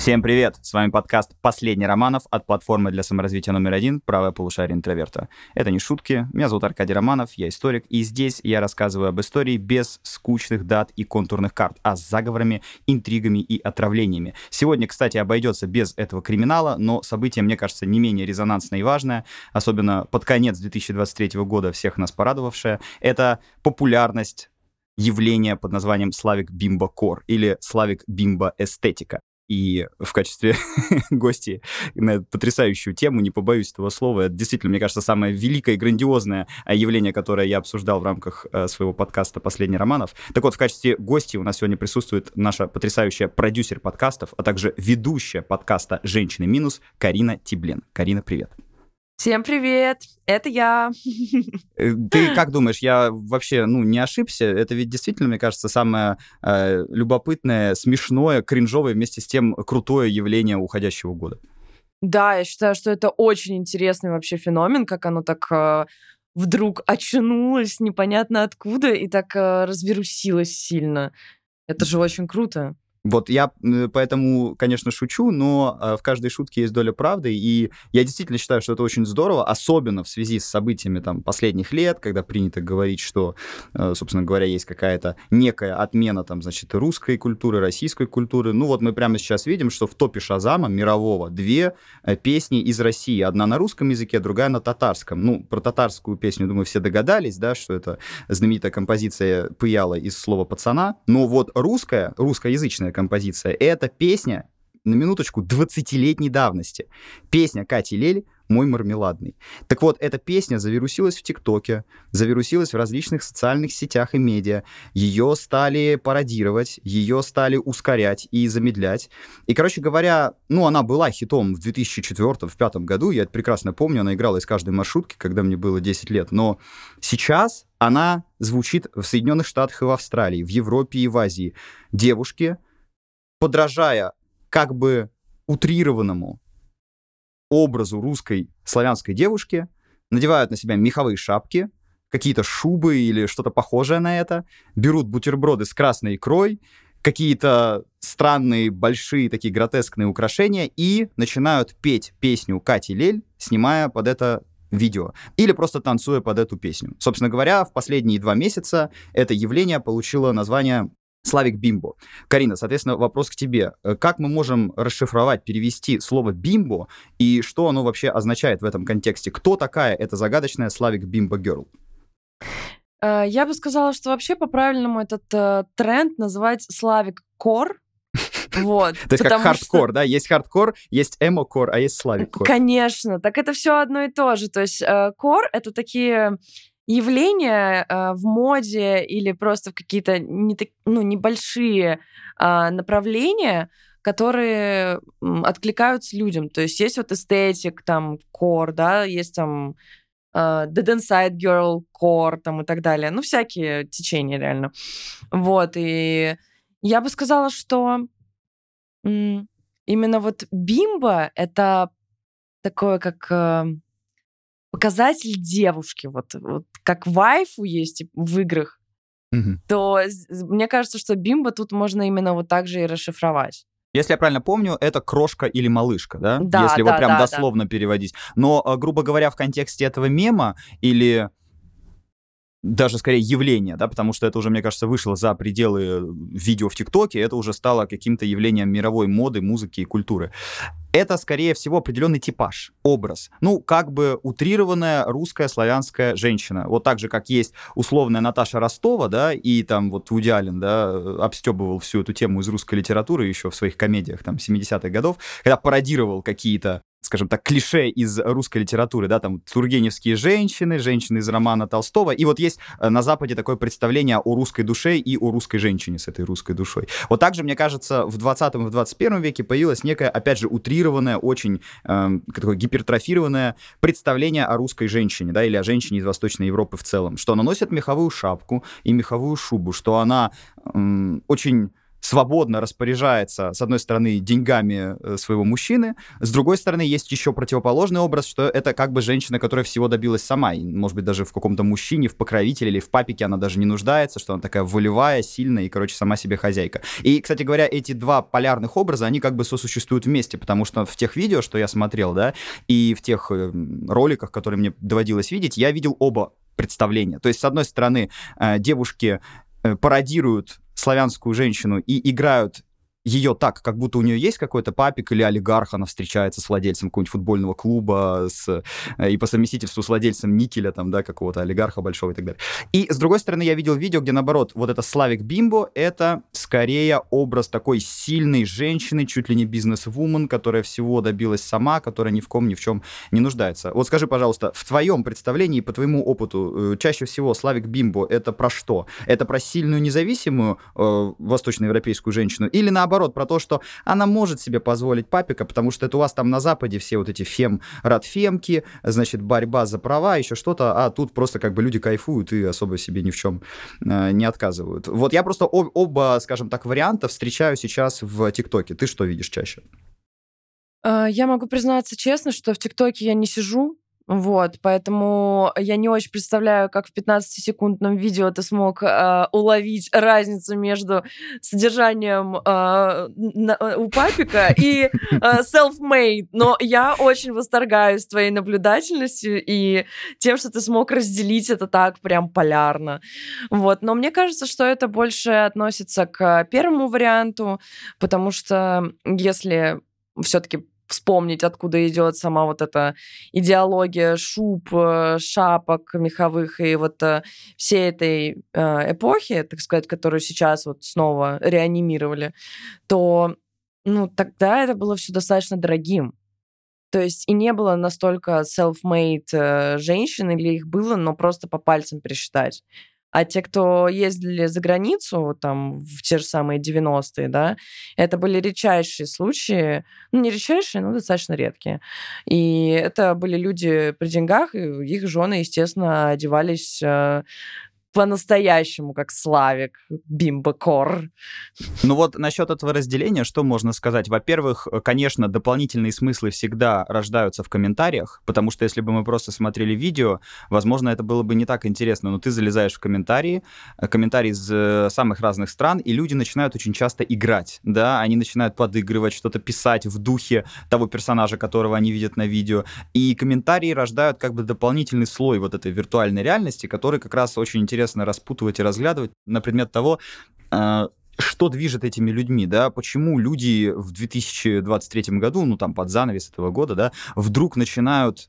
Всем привет! С вами подкаст «Последний Романов» от платформы для саморазвития номер один «Правое полушарие интроверта». Это не шутки. Меня зовут Аркадий Романов, я историк, и здесь я рассказываю об истории без скучных дат и контурных карт, а с заговорами, интригами и отравлениями. Сегодня, кстати, обойдется без этого криминала, но событие, мне кажется, не менее резонансное и важное, особенно под конец 2023 года всех нас порадовавшее. Это популярность явления под названием Славик Бимба Кор или Славик Бимба Эстетика и в качестве гости на эту потрясающую тему, не побоюсь этого слова, это действительно, мне кажется, самое великое и грандиозное а, явление, которое я обсуждал в рамках э, своего подкаста «Последний романов». Так вот, в качестве гости у нас сегодня присутствует наша потрясающая продюсер подкастов, а также ведущая подкаста «Женщины минус» Карина Тиблен. Карина, привет. Всем привет, это я. Э, ты как думаешь, я вообще, ну, не ошибся? Это ведь действительно, мне кажется, самое э, любопытное, смешное, кринжовое, вместе с тем крутое явление уходящего года. Да, я считаю, что это очень интересный вообще феномен, как оно так э, вдруг очнулось непонятно откуда и так э, разверусилось сильно. Это же очень круто. Вот я поэтому, конечно, шучу, но э, в каждой шутке есть доля правды, и я действительно считаю, что это очень здорово, особенно в связи с событиями там последних лет, когда принято говорить, что, э, собственно говоря, есть какая-то некая отмена там, значит, русской культуры, российской культуры. Ну вот мы прямо сейчас видим, что в топе Шазама мирового две э, песни из России. Одна на русском языке, другая на татарском. Ну, про татарскую песню, думаю, все догадались, да, что это знаменитая композиция Пыяла из слова пацана. Но вот русская, русскоязычная прекрасная композиция. Это песня, на минуточку, 20-летней давности. Песня Кати Лель «Мой мармеладный». Так вот, эта песня завирусилась в ТикТоке, завирусилась в различных социальных сетях и медиа. Ее стали пародировать, ее стали ускорять и замедлять. И, короче говоря, ну, она была хитом в 2004-2005 году, я это прекрасно помню, она играла из каждой маршрутки, когда мне было 10 лет. Но сейчас она звучит в Соединенных Штатах и в Австралии, в Европе и в Азии. Девушки — подражая как бы утрированному образу русской славянской девушки, надевают на себя меховые шапки, какие-то шубы или что-то похожее на это, берут бутерброды с красной икрой, какие-то странные, большие, такие гротескные украшения и начинают петь песню Кати Лель, снимая под это видео, или просто танцуя под эту песню. Собственно говоря, в последние два месяца это явление получило название Slavic Bimbo. Карина, соответственно, вопрос к тебе. Э, как мы можем расшифровать, перевести слово «bimbo» и что оно вообще означает в этом контексте? Кто такая эта загадочная Slavic Bimbo Girl? Э, я бы сказала, что вообще по-правильному этот э, тренд называть Slavic Core. Вот. То есть как хардкор, да? Есть хардкор, есть эмо-кор, а есть slavic core. Конечно, так это все одно и то же. То есть core — это такие явления э, в моде или просто в какие-то не, ну, небольшие э, направления, которые откликаются людям. То есть есть вот эстетик, там, core, да, есть там uh, Dead Inside Girl, Core там и так далее. Ну, всякие течения реально. Вот, и я бы сказала, что именно вот бимба — это такое, как э, показатель девушки, вот, вот как вайфу есть в играх, угу. то мне кажется, что бимба тут можно именно вот так же и расшифровать. Если я правильно помню, это крошка или малышка, да? Да, Если да, вот прям да, дословно да. переводить. Но, а, грубо говоря, в контексте этого мема или даже скорее явление, да, потому что это уже, мне кажется, вышло за пределы э, видео в ТикТоке, это уже стало каким-то явлением мировой моды, музыки и культуры. Это, скорее всего, определенный типаж, образ. Ну, как бы утрированная русская славянская женщина. Вот так же, как есть условная Наташа Ростова, да, и там вот Вуди Аллен, да, обстебывал всю эту тему из русской литературы еще в своих комедиях там 70-х годов, когда пародировал какие-то скажем так, клише из русской литературы, да, там тургеневские женщины, женщины из романа Толстого, и вот есть э, на Западе такое представление о русской душе и о русской женщине с этой русской душой. Вот также, мне кажется, в 20 и в 21 веке появилось некое, опять же, утрированное, очень э, такое гипертрофированное представление о русской женщине, да, или о женщине из Восточной Европы в целом, что она носит меховую шапку и меховую шубу, что она э, очень свободно распоряжается, с одной стороны, деньгами э, своего мужчины, с другой стороны, есть еще противоположный образ, что это как бы женщина, которая всего добилась сама, и, может быть, даже в каком-то мужчине, в покровителе или в папике она даже не нуждается, что она такая волевая, сильная и, короче, сама себе хозяйка. И, кстати говоря, эти два полярных образа, они как бы сосуществуют вместе, потому что в тех видео, что я смотрел, да, и в тех э, роликах, которые мне доводилось видеть, я видел оба представления. То есть, с одной стороны, э, девушки пародируют славянскую женщину и играют ее так, как будто у нее есть какой-то папик или олигарх, она встречается с владельцем какого-нибудь футбольного клуба с, э, и по совместительству с владельцем никеля, там, да, какого-то олигарха большого и так далее. И, с другой стороны, я видел видео, где, наоборот, вот это Славик Бимбо, это скорее образ такой сильной женщины, чуть ли не бизнес-вумен, которая всего добилась сама, которая ни в ком, ни в чем не нуждается. Вот скажи, пожалуйста, в твоем представлении, по твоему опыту, э, чаще всего Славик Бимбо это про что? Это про сильную независимую э, восточноевропейскую женщину или наоборот наоборот, про то, что она может себе позволить папика, потому что это у вас там на Западе все вот эти фем, радфемки, значит, борьба за права, еще что-то, а тут просто как бы люди кайфуют и особо себе ни в чем э, не отказывают. Вот я просто об, оба, скажем так, варианта встречаю сейчас в ТикТоке. Ты что видишь чаще? А, я могу признаться честно, что в ТикТоке я не сижу, вот, поэтому я не очень представляю, как в 15-секундном видео ты смог э, уловить разницу между содержанием э, на, у папика и э, self-made. Но я очень восторгаюсь твоей наблюдательностью и тем, что ты смог разделить это так прям полярно. Вот, но мне кажется, что это больше относится к первому варианту, потому что если все-таки вспомнить, откуда идет сама вот эта идеология шуб, э, шапок меховых и вот э, всей этой э, эпохи, так сказать, которую сейчас вот снова реанимировали, то ну, тогда это было все достаточно дорогим. То есть и не было настолько self-made женщин, или их было, но просто по пальцам пересчитать. А те, кто ездили за границу, там, в те же самые 90-е, да, это были редчайшие случаи, ну, не редчайшие, но достаточно редкие. И это были люди при деньгах, и их жены, естественно, одевались э, по-настоящему, как Славик, Бимбокор. Ну вот насчет этого разделения, что можно сказать? Во-первых, конечно, дополнительные смыслы всегда рождаются в комментариях, потому что если бы мы просто смотрели видео, возможно, это было бы не так интересно, но ты залезаешь в комментарии, э, комментарии из э, самых разных стран, и люди начинают очень часто играть, да, они начинают подыгрывать, что-то писать в духе того персонажа, которого они видят на видео, и комментарии рождают как бы дополнительный слой вот этой виртуальной реальности, который как раз очень интересно интересно распутывать и разглядывать на предмет того, а, что движет этими людьми, да, почему люди в 2023 году, ну там под занавес этого года, да, вдруг начинают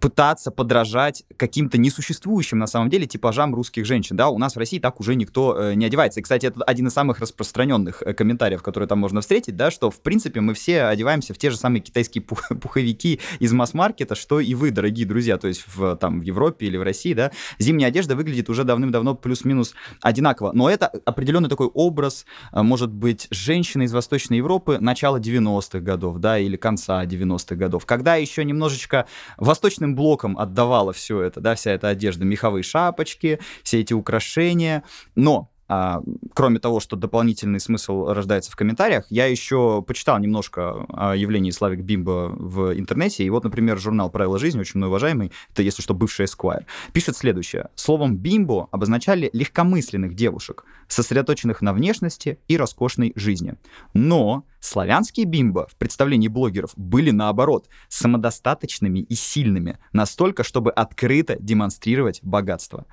пытаться подражать каким-то несуществующим на самом деле типажам русских женщин. Да, у нас в России так уже никто э, не одевается. И, кстати, это один из самых распространенных э, комментариев, которые там можно встретить, да, что, в принципе, мы все одеваемся в те же самые китайские пух пуховики из масс-маркета, что и вы, дорогие друзья, то есть в, там, в Европе или в России, да, зимняя одежда выглядит уже давным-давно плюс-минус одинаково. Но это определенный такой образ, может быть, женщины из Восточной Европы начала 90-х годов, да, или конца 90-х годов, когда еще немножечко восточным блоком отдавала все это, да, вся эта одежда, меховые шапочки, все эти украшения. Но а, кроме того, что дополнительный смысл рождается в комментариях, я еще почитал немножко о явлении Славик Бимба в интернете. И вот, например, журнал «Правила жизни», очень мной уважаемый, это, если что, бывший Esquire, пишет следующее. Словом «бимбо» обозначали легкомысленных девушек, сосредоточенных на внешности и роскошной жизни. Но Славянские бимбо в представлении блогеров были, наоборот, самодостаточными и сильными, настолько, чтобы открыто демонстрировать богатство.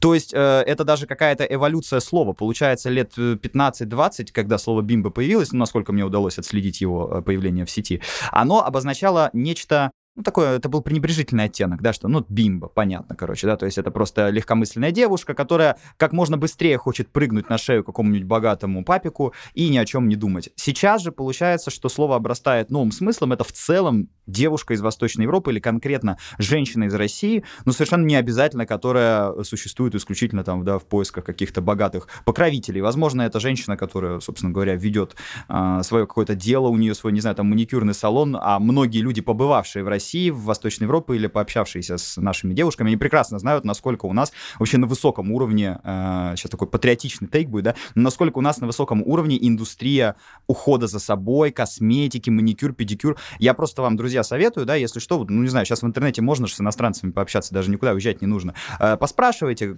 То есть э, это даже какая-то эволюция слова. Получается, лет 15-20, э, когда слово бимбо появилось, ну, насколько мне удалось отследить его э, появление в сети, оно обозначало нечто ну, такое, это был пренебрежительный оттенок, да, что, ну, бимба, понятно, короче, да, то есть это просто легкомысленная девушка, которая как можно быстрее хочет прыгнуть на шею какому-нибудь богатому папику и ни о чем не думать. Сейчас же получается, что слово обрастает новым смыслом, это в целом девушка из Восточной Европы или конкретно женщина из России, но совершенно не обязательно, которая существует исключительно там, да, в поисках каких-то богатых покровителей. Возможно, это женщина, которая, собственно говоря, ведет а, свое какое-то дело, у нее свой, не знаю, там, маникюрный салон, а многие люди, побывавшие в России, России, в Восточной Европе или пообщавшиеся с нашими девушками, они прекрасно знают, насколько у нас вообще на высоком уровне, э, сейчас такой патриотичный тейк будет, да, насколько у нас на высоком уровне индустрия ухода за собой, косметики, маникюр, педикюр. Я просто вам, друзья, советую, да, если что, ну, не знаю, сейчас в интернете можно же с иностранцами пообщаться, даже никуда уезжать не нужно. Э, поспрашивайте,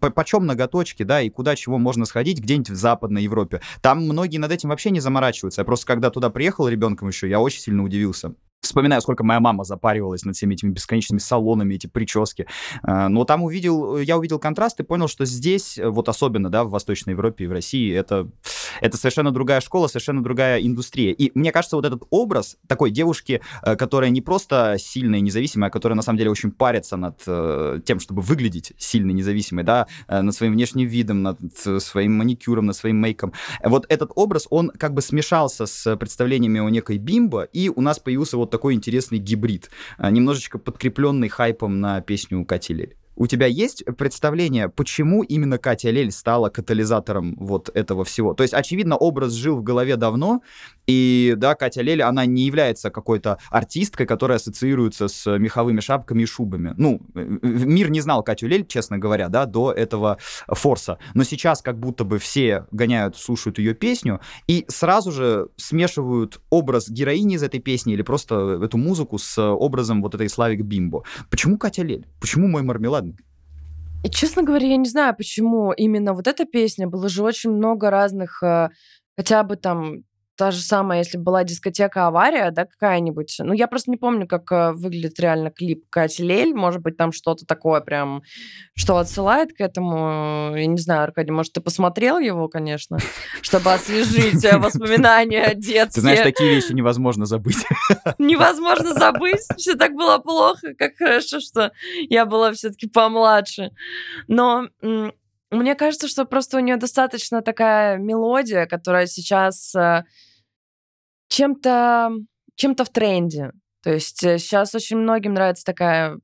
по почем ноготочки, да, и куда чего можно сходить где-нибудь в Западной Европе. Там многие над этим вообще не заморачиваются. Я просто когда туда приехал ребенком еще, я очень сильно удивился. Вспоминаю, сколько моя мама запаривалась над всеми этими бесконечными салонами, эти прически. А, но там увидел, я увидел контраст и понял, что здесь, вот особенно, да, в Восточной Европе и в России, это, это совершенно другая школа, совершенно другая индустрия. И мне кажется, вот этот образ такой девушки, э, которая не просто сильная и независимая, а которая на самом деле очень парится над э, тем, чтобы выглядеть сильной, независимой, да, э, над своим внешним видом, над своим маникюром, над своим мейком. Вот этот образ, он как бы смешался с представлениями о некой бимбо, и у нас появился вот такой интересный гибрид, а, немножечко подкрепленный хайпом на песню Кати Лель. У тебя есть представление, почему именно Катя Лель стала катализатором вот этого всего? То есть, очевидно, образ жил в голове давно, и, да, Катя Лель, она не является какой-то артисткой, которая ассоциируется с меховыми шапками и шубами. Ну, мир не знал Катю Лель, честно говоря, да, до этого форса. Но сейчас как будто бы все гоняют, слушают ее песню, и сразу же смешивают образ героини из этой песни или просто эту музыку с образом вот этой Славик Бимбо. Почему Катя Лель? Почему мой мармеладный? И, честно говоря, я не знаю, почему именно вот эта песня. Было же очень много разных, э, хотя бы там та же самая, если была дискотека «Авария», да, какая-нибудь. Ну, я просто не помню, как э, выглядит реально клип Кати Лель. Может быть, там что-то такое прям, что отсылает к этому. Я не знаю, Аркадий, может, ты посмотрел его, конечно, чтобы освежить э, воспоминания о детстве. Ты знаешь, такие вещи невозможно забыть. Невозможно забыть. Все так было плохо. Как хорошо, что я была все-таки помладше. Но мне кажется, что просто у нее достаточно такая мелодия, которая сейчас э, чем-то чем-то в тренде. То есть сейчас э, очень многим нравится такая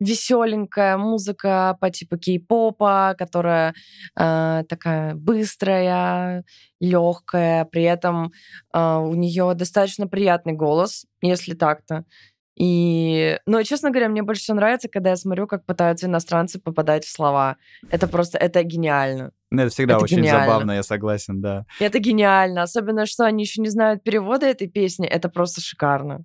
веселенькая музыка по типу кей-попа, которая э, такая быстрая, легкая, при этом э, у нее достаточно приятный голос, если так-то. И, но, честно говоря, мне больше всего нравится, когда я смотрю, как пытаются иностранцы попадать в слова. Это просто, это гениально. Ну, это всегда это очень гениально. забавно, я согласен, да. Это гениально. Особенно, что они еще не знают перевода этой песни. Это просто шикарно.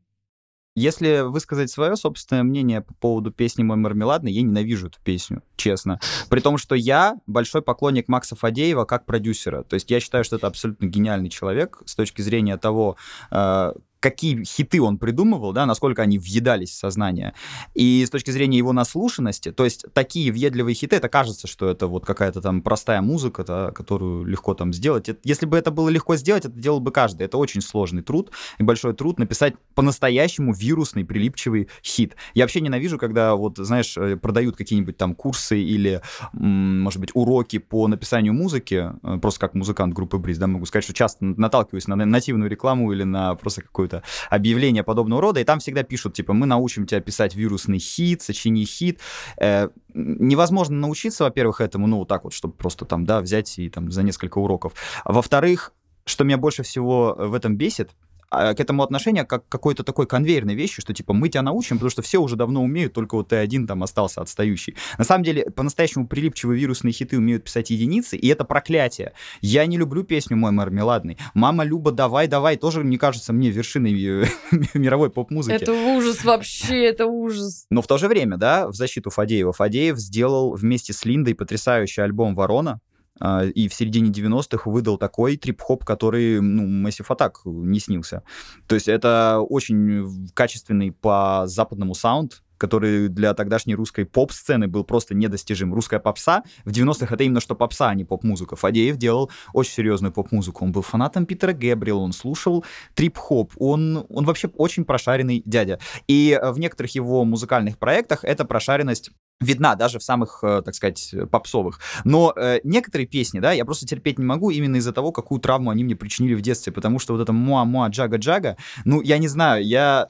Если высказать свое собственное мнение по поводу песни «Мой мармеладный», я ненавижу эту песню, честно. При том, что я большой поклонник Макса Фадеева как продюсера. То есть я считаю, что это абсолютно гениальный человек с точки зрения того, э, какие хиты он придумывал, да, насколько они въедались в сознание. И с точки зрения его наслушанности, то есть такие въедливые хиты, это кажется, что это вот какая-то там простая музыка, да, которую легко там сделать. Это, если бы это было легко сделать, это делал бы каждый. Это очень сложный труд и большой труд написать по-настоящему вирусный, прилипчивый хит. Я вообще ненавижу, когда вот, знаешь, э, продают какие-нибудь там курсы или, может быть, уроки по написанию музыки, э, просто как музыкант группы Бриз, да, могу сказать, что часто наталкиваюсь на нативную рекламу или на просто какую-то какое-то объявление подобного рода, и там всегда пишут, типа, мы научим тебя писать вирусный хит, сочини хит. Э, невозможно научиться, во-первых, этому, ну, вот так вот, чтобы просто там, да, взять и там за несколько уроков. Во-вторых, что меня больше всего в этом бесит, к этому отношение как какой-то такой конвейерной вещи, что типа мы тебя научим, потому что все уже давно умеют, только вот ты один там остался отстающий. На самом деле, по-настоящему прилипчивые вирусные хиты умеют писать единицы, и это проклятие. Я не люблю песню «Мой мармеладный». «Мама Люба, давай, давай» тоже, не кажется мне вершиной мировой поп-музыки. Это ужас вообще, это ужас. Но в то же время, да, в защиту Фадеева, Фадеев сделал вместе с Линдой потрясающий альбом «Ворона», а, и в середине 90-х выдал такой трип-хоп, который, ну, Massive Attack не снился. То есть это очень качественный по западному саунд, который для тогдашней русской поп-сцены был просто недостижим. Русская попса в 90-х это именно что попса, а не поп-музыка. Фадеев делал очень серьезную поп-музыку. Он был фанатом Питера Гэбриэла, он слушал трип-хоп, он, он вообще очень прошаренный дядя. И в некоторых его музыкальных проектах эта прошаренность видна даже в самых, э, так сказать, попсовых. Но э, некоторые песни, да, я просто терпеть не могу именно из-за того, какую травму они мне причинили в детстве, потому что вот это муа-муа, джага-джага, ну, я не знаю, я...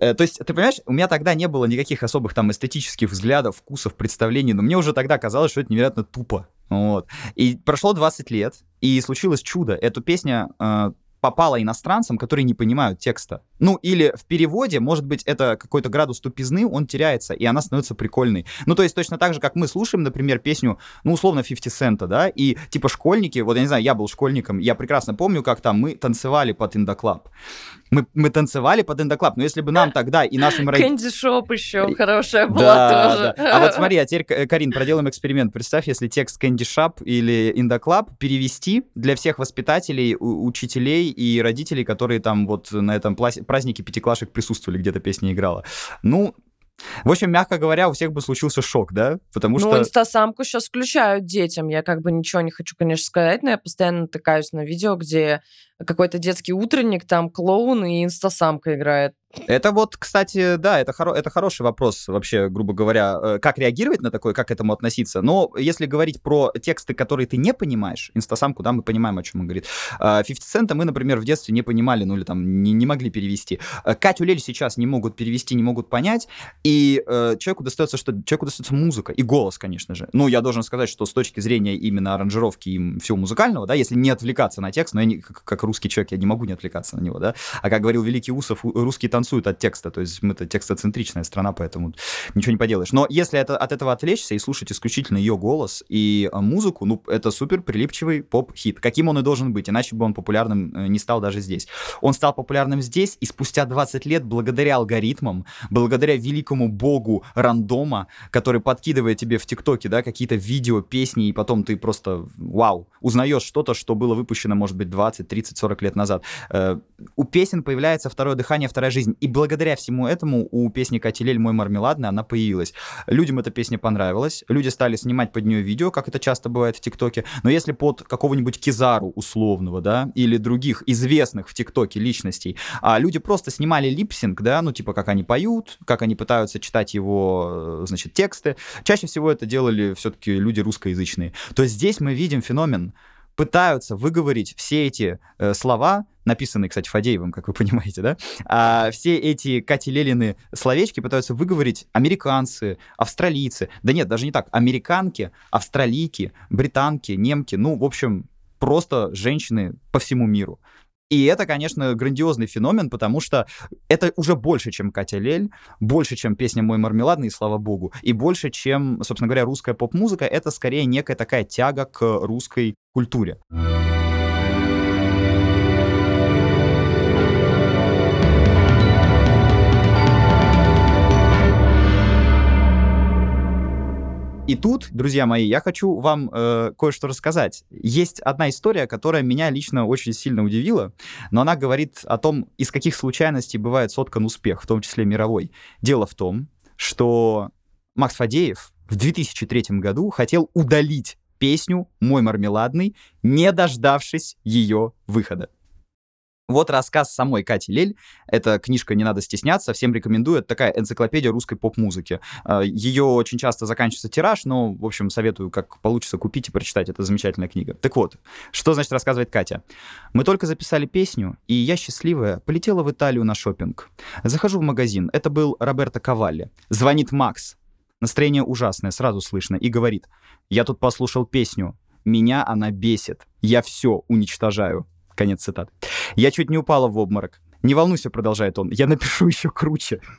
Э, то есть, ты понимаешь, у меня тогда не было никаких особых там эстетических взглядов, вкусов, представлений, но мне уже тогда казалось, что это невероятно тупо. Вот. И прошло 20 лет, и случилось чудо. Эту песню э, попала иностранцам, которые не понимают текста. Ну, или в переводе, может быть, это какой-то градус тупизны, он теряется, и она становится прикольной. Ну, то есть точно так же, как мы слушаем, например, песню, ну, условно, 50 цента, да, и типа школьники, вот я не знаю, я был школьником, я прекрасно помню, как там мы танцевали под In Da Club мы, мы танцевали под In Da Club, но если бы нам тогда и нашим родителям... Candy Shop еще хорошая была да, тоже. Да. А вот смотри, а теперь, Карин, проделаем эксперимент. Представь, если текст Candy Shop или In Da Club перевести для всех воспитателей, учителей и родителей, которые там вот на этом празднике пятиклашек присутствовали, где-то песня играла. Ну, в общем, мягко говоря, у всех бы случился шок, да? Потому ну, что... Ну, инстасамку сейчас включают детям. Я как бы ничего не хочу, конечно, сказать, но я постоянно натыкаюсь на видео, где какой-то детский утренник, там клоун и инстасамка играет. Это вот, кстати, да, это, хоро- это хороший вопрос вообще, грубо говоря, э, как реагировать на такое, как к этому относиться. Но если говорить про тексты, которые ты не понимаешь, инстасамку, да, мы понимаем, о чем он говорит. 50 Cent мы, например, в детстве не понимали, ну или там не, не могли перевести. Э, Катю Лель сейчас не могут перевести, не могут понять, и э, человеку достается что? Человеку достается музыка и голос, конечно же. Ну, я должен сказать, что с точки зрения именно аранжировки и всего музыкального, да, если не отвлекаться на текст, но я не, как, как русский человек, я не могу не отвлекаться на него, да, а как говорил великий Усов, русский танцует от текста, то есть мы-то текстоцентричная страна, поэтому ничего не поделаешь. Но если это, от этого отвлечься и слушать исключительно ее голос и а, музыку, ну, это супер прилипчивый поп-хит. Каким он и должен быть, иначе бы он популярным э, не стал даже здесь. Он стал популярным здесь, и спустя 20 лет, благодаря алгоритмам, благодаря великому богу рандома, который подкидывает тебе в ТикТоке, да, какие-то видео, песни, и потом ты просто, вау, узнаешь что-то, что было выпущено, может быть, 20, 30, 40 лет назад. Э, у песен появляется второе дыхание, вторая жизнь. И благодаря всему этому у песни Катилель «Мой мармеладный» она появилась. Людям эта песня понравилась, люди стали снимать под нее видео, как это часто бывает в ТикТоке, но если под какого-нибудь Кизару условного, да, или других известных в ТикТоке личностей, а люди просто снимали липсинг, да, ну типа как они поют, как они пытаются читать его, э, значит, тексты, чаще всего это делали все-таки люди русскоязычные, то здесь мы видим феномен, пытаются выговорить все эти э, слова, написанные, кстати, Фадеевым, как вы понимаете, да, а все эти Кати Лелины словечки пытаются выговорить американцы, австралийцы, да нет, даже не так, американки, австралийки, британки, немки, ну, в общем, просто женщины по всему миру. И это, конечно, грандиозный феномен, потому что это уже больше, чем Катя Лель, больше, чем песня «Мой мармеладный», слава богу, и больше, чем, собственно говоря, русская поп-музыка. Это скорее некая такая тяга к русской культуре. И тут, друзья мои, я хочу вам э, кое-что рассказать. Есть одна история, которая меня лично очень сильно удивила, но она говорит о том, из каких случайностей бывает соткан успех, в том числе мировой. Дело в том, что Макс Фадеев в 2003 году хотел удалить песню «Мой мармеладный», не дождавшись ее выхода. Вот рассказ самой Кати Лель. Эта книжка «Не надо стесняться», всем рекомендую. Это такая энциклопедия русской поп-музыки. А, Ее очень часто заканчивается тираж, но, в общем, советую, как получится, купить и прочитать. Это замечательная книга. Так вот, что значит рассказывает Катя? Мы только записали песню, и я, счастливая, полетела в Италию на шопинг. Захожу в магазин. Это был Роберто Кавалли. Звонит Макс. Настроение ужасное, сразу слышно. И говорит, я тут послушал песню. Меня она бесит. Я все уничтожаю. Конец цитаты. Я чуть не упала в обморок. Не волнуйся, продолжает он, я напишу еще круче.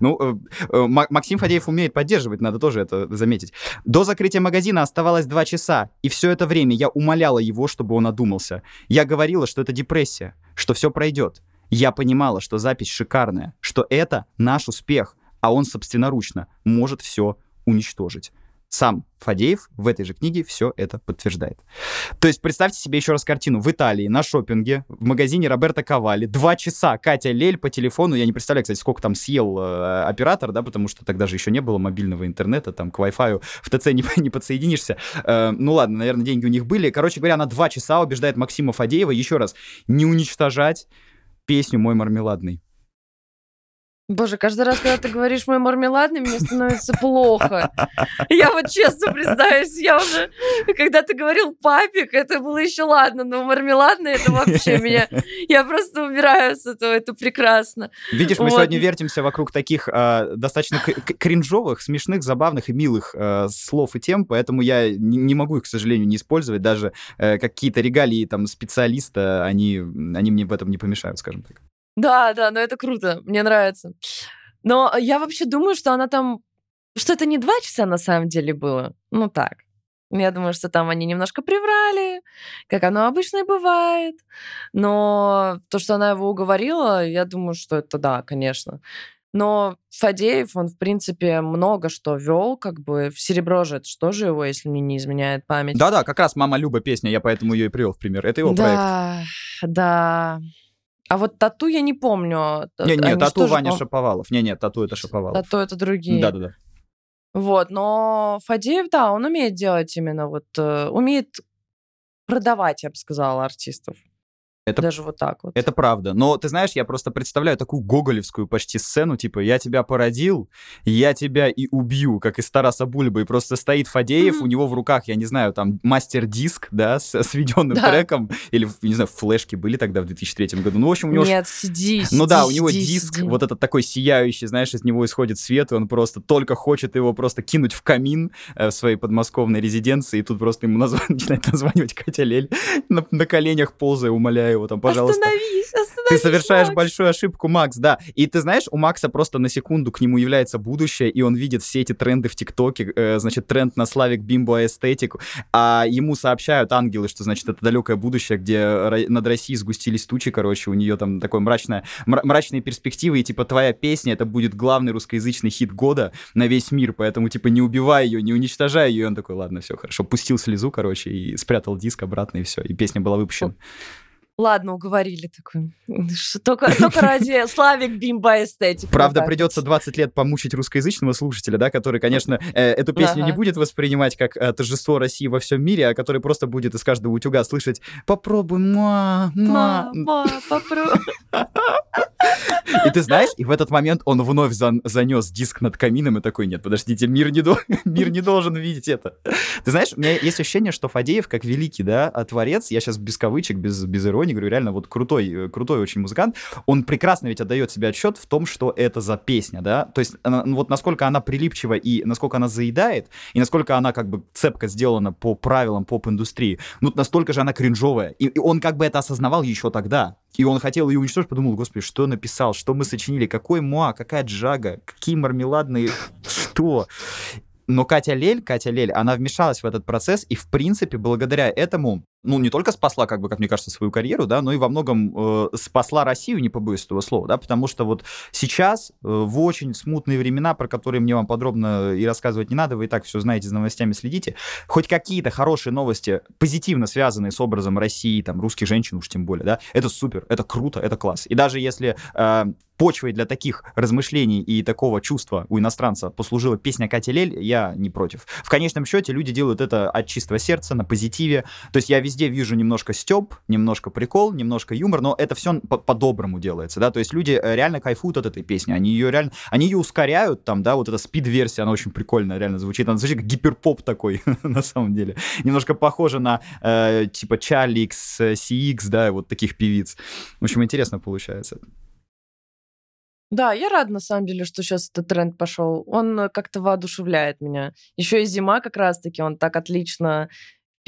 Ну, э, э, Максим Фадеев умеет поддерживать, надо тоже это заметить. До закрытия магазина оставалось два часа, и все это время я умоляла его, чтобы он одумался. Я говорила, что это депрессия, что все пройдет. Я понимала, что запись шикарная, что это наш успех, а он собственноручно может все уничтожить. Сам Фадеев в этой же книге все это подтверждает. То есть представьте себе еще раз картину. В Италии на шопинге в магазине Роберто Кавали два часа Катя Лель по телефону. Я не представляю, кстати, сколько там съел э, оператор, да, потому что тогда же еще не было мобильного интернета, там к Wi-Fi в ТЦ не, не подсоединишься. Э, ну ладно, наверное, деньги у них были. Короче говоря, она два часа убеждает Максима Фадеева еще раз не уничтожать песню «Мой мармеладный». Боже, каждый раз, когда ты говоришь мой мармеладный, мне становится плохо. Я вот честно признаюсь, я уже, когда ты говорил папик, это было еще ладно, но мармеладный это вообще меня, я просто убираю с этого, это прекрасно. Видишь, мы вот. сегодня вертимся вокруг таких э, достаточно кринжовых, смешных, забавных и милых э, слов и тем, поэтому я не, не могу их, к сожалению, не использовать, даже э, какие-то регалии там специалиста, они, они мне в этом не помешают, скажем так. Да, да, но это круто, мне нравится. Но я вообще думаю, что она там... Что это не два часа на самом деле было. Ну так. Я думаю, что там они немножко приврали, как оно обычно и бывает. Но то, что она его уговорила, я думаю, что это да, конечно. Но Фадеев, он, в принципе, много что вел, как бы в серебро же, это что же его, если мне не изменяет память. Да-да, как раз «Мама Люба» песня, я поэтому ее и привел в пример. Это его да, проект. Да, да. А вот тату я не помню. Не-не, тату Ваня пом... Шаповалов. Не-не, тату это Шаповалов. Тату это другие. Да-да-да. Вот, но Фадеев, да, он умеет делать именно вот, э, умеет продавать, я бы сказала, артистов. Это, Даже вот так вот. Это правда. Но ты знаешь, я просто представляю такую гоголевскую почти сцену, типа, я тебя породил, я тебя и убью, как из Тараса Бульбы. И просто стоит Фадеев, mm-hmm. у него в руках, я не знаю, там мастер-диск, да, с сведенным да. треком. Или, не знаю, флешки были тогда в 2003 году. Ну, в общем, у него... Нет, CD, Ну CD, да, у него CD, диск, вот этот такой сияющий, знаешь, из него исходит свет, и он просто только хочет его просто кинуть в камин э, в своей подмосковной резиденции, и тут просто ему назв... начинает названивать Катя Лель на, на коленях ползая, умоляя его там, пожалуйста. Остановись, остановись, Ты совершаешь Макс. большую ошибку, Макс, да. И ты знаешь, у Макса просто на секунду к нему является будущее, и он видит все эти тренды в ТикТоке, э, значит, тренд на Славик Бимбо эстетику, а ему сообщают ангелы, что, значит, это далекое будущее, где над Россией сгустились тучи, короче, у нее там такое мрачное, мрачные перспективы, и, типа, твоя песня, это будет главный русскоязычный хит года на весь мир, поэтому, типа, не убивай ее, не уничтожай ее. И он такой, ладно, все хорошо, пустил слезу, короче, и спрятал диск обратно, и все, и песня была выпущена. Ладно, уговорили такой. Только, только ради Славик Бимба эстетики. Правда, придется 20 лет помучить русскоязычного слушателя, да, который, конечно, э, эту песню ага. не будет воспринимать как э, торжество России во всем мире, а который просто будет из каждого утюга слышать «Попробуй, ма, ма». Ма, попробуй. И ты знаешь, и в этот момент он вновь зан занес диск над камином и такой, нет, подождите, мир не, до... мир не должен видеть это. Ты знаешь, у меня есть ощущение, что Фадеев, как великий, да, творец, я сейчас без кавычек, без, без иронии говорю, реально вот крутой, э, крутой очень музыкант, он прекрасно ведь отдает себе отчет в том, что это за песня, да, то есть она, ну вот насколько она прилипчива и насколько она заедает, и насколько она как бы цепко сделана по правилам поп-индустрии, ну настолько же она кринжовая, и, и он как бы это осознавал еще тогда, и он хотел ее уничтожить, подумал, господи, что написал, что мы сочинили, какой муа, какая джага, какие мармеладные, что? Но Катя Лель, Катя Лель, она вмешалась в этот процесс, и, в принципе, благодаря этому ну, не только спасла, как бы, как мне кажется, свою карьеру, да, но и во многом э, спасла Россию, не побоюсь этого слова, да, потому что вот сейчас, э, в очень смутные времена, про которые мне вам подробно и рассказывать не надо, вы и так все знаете, за новостями следите, хоть какие-то хорошие новости, позитивно связанные с образом России, там, русских женщин уж тем более, да, это супер, это круто, это класс. И даже если э, почвой для таких размышлений и такого чувства у иностранца послужила песня Кати Лель, я не против. В конечном счете люди делают это от чистого сердца, на позитиве, то есть я везде вижу немножко стёб, немножко прикол, немножко юмор, но это все по-доброму делается, да, то есть люди э, реально кайфуют от этой песни, они ее реально, они ее ускоряют, там, да, вот эта спид-версия, она очень прикольно реально звучит, она звучит как гиперпоп такой, на самом деле, немножко похоже на, э, типа, Charlie X, CX, да, вот таких певиц. В общем, интересно получается. Да, я рада, на самом деле, что сейчас этот тренд пошел. Он э, как-то воодушевляет меня. Еще и зима как раз-таки, он так отлично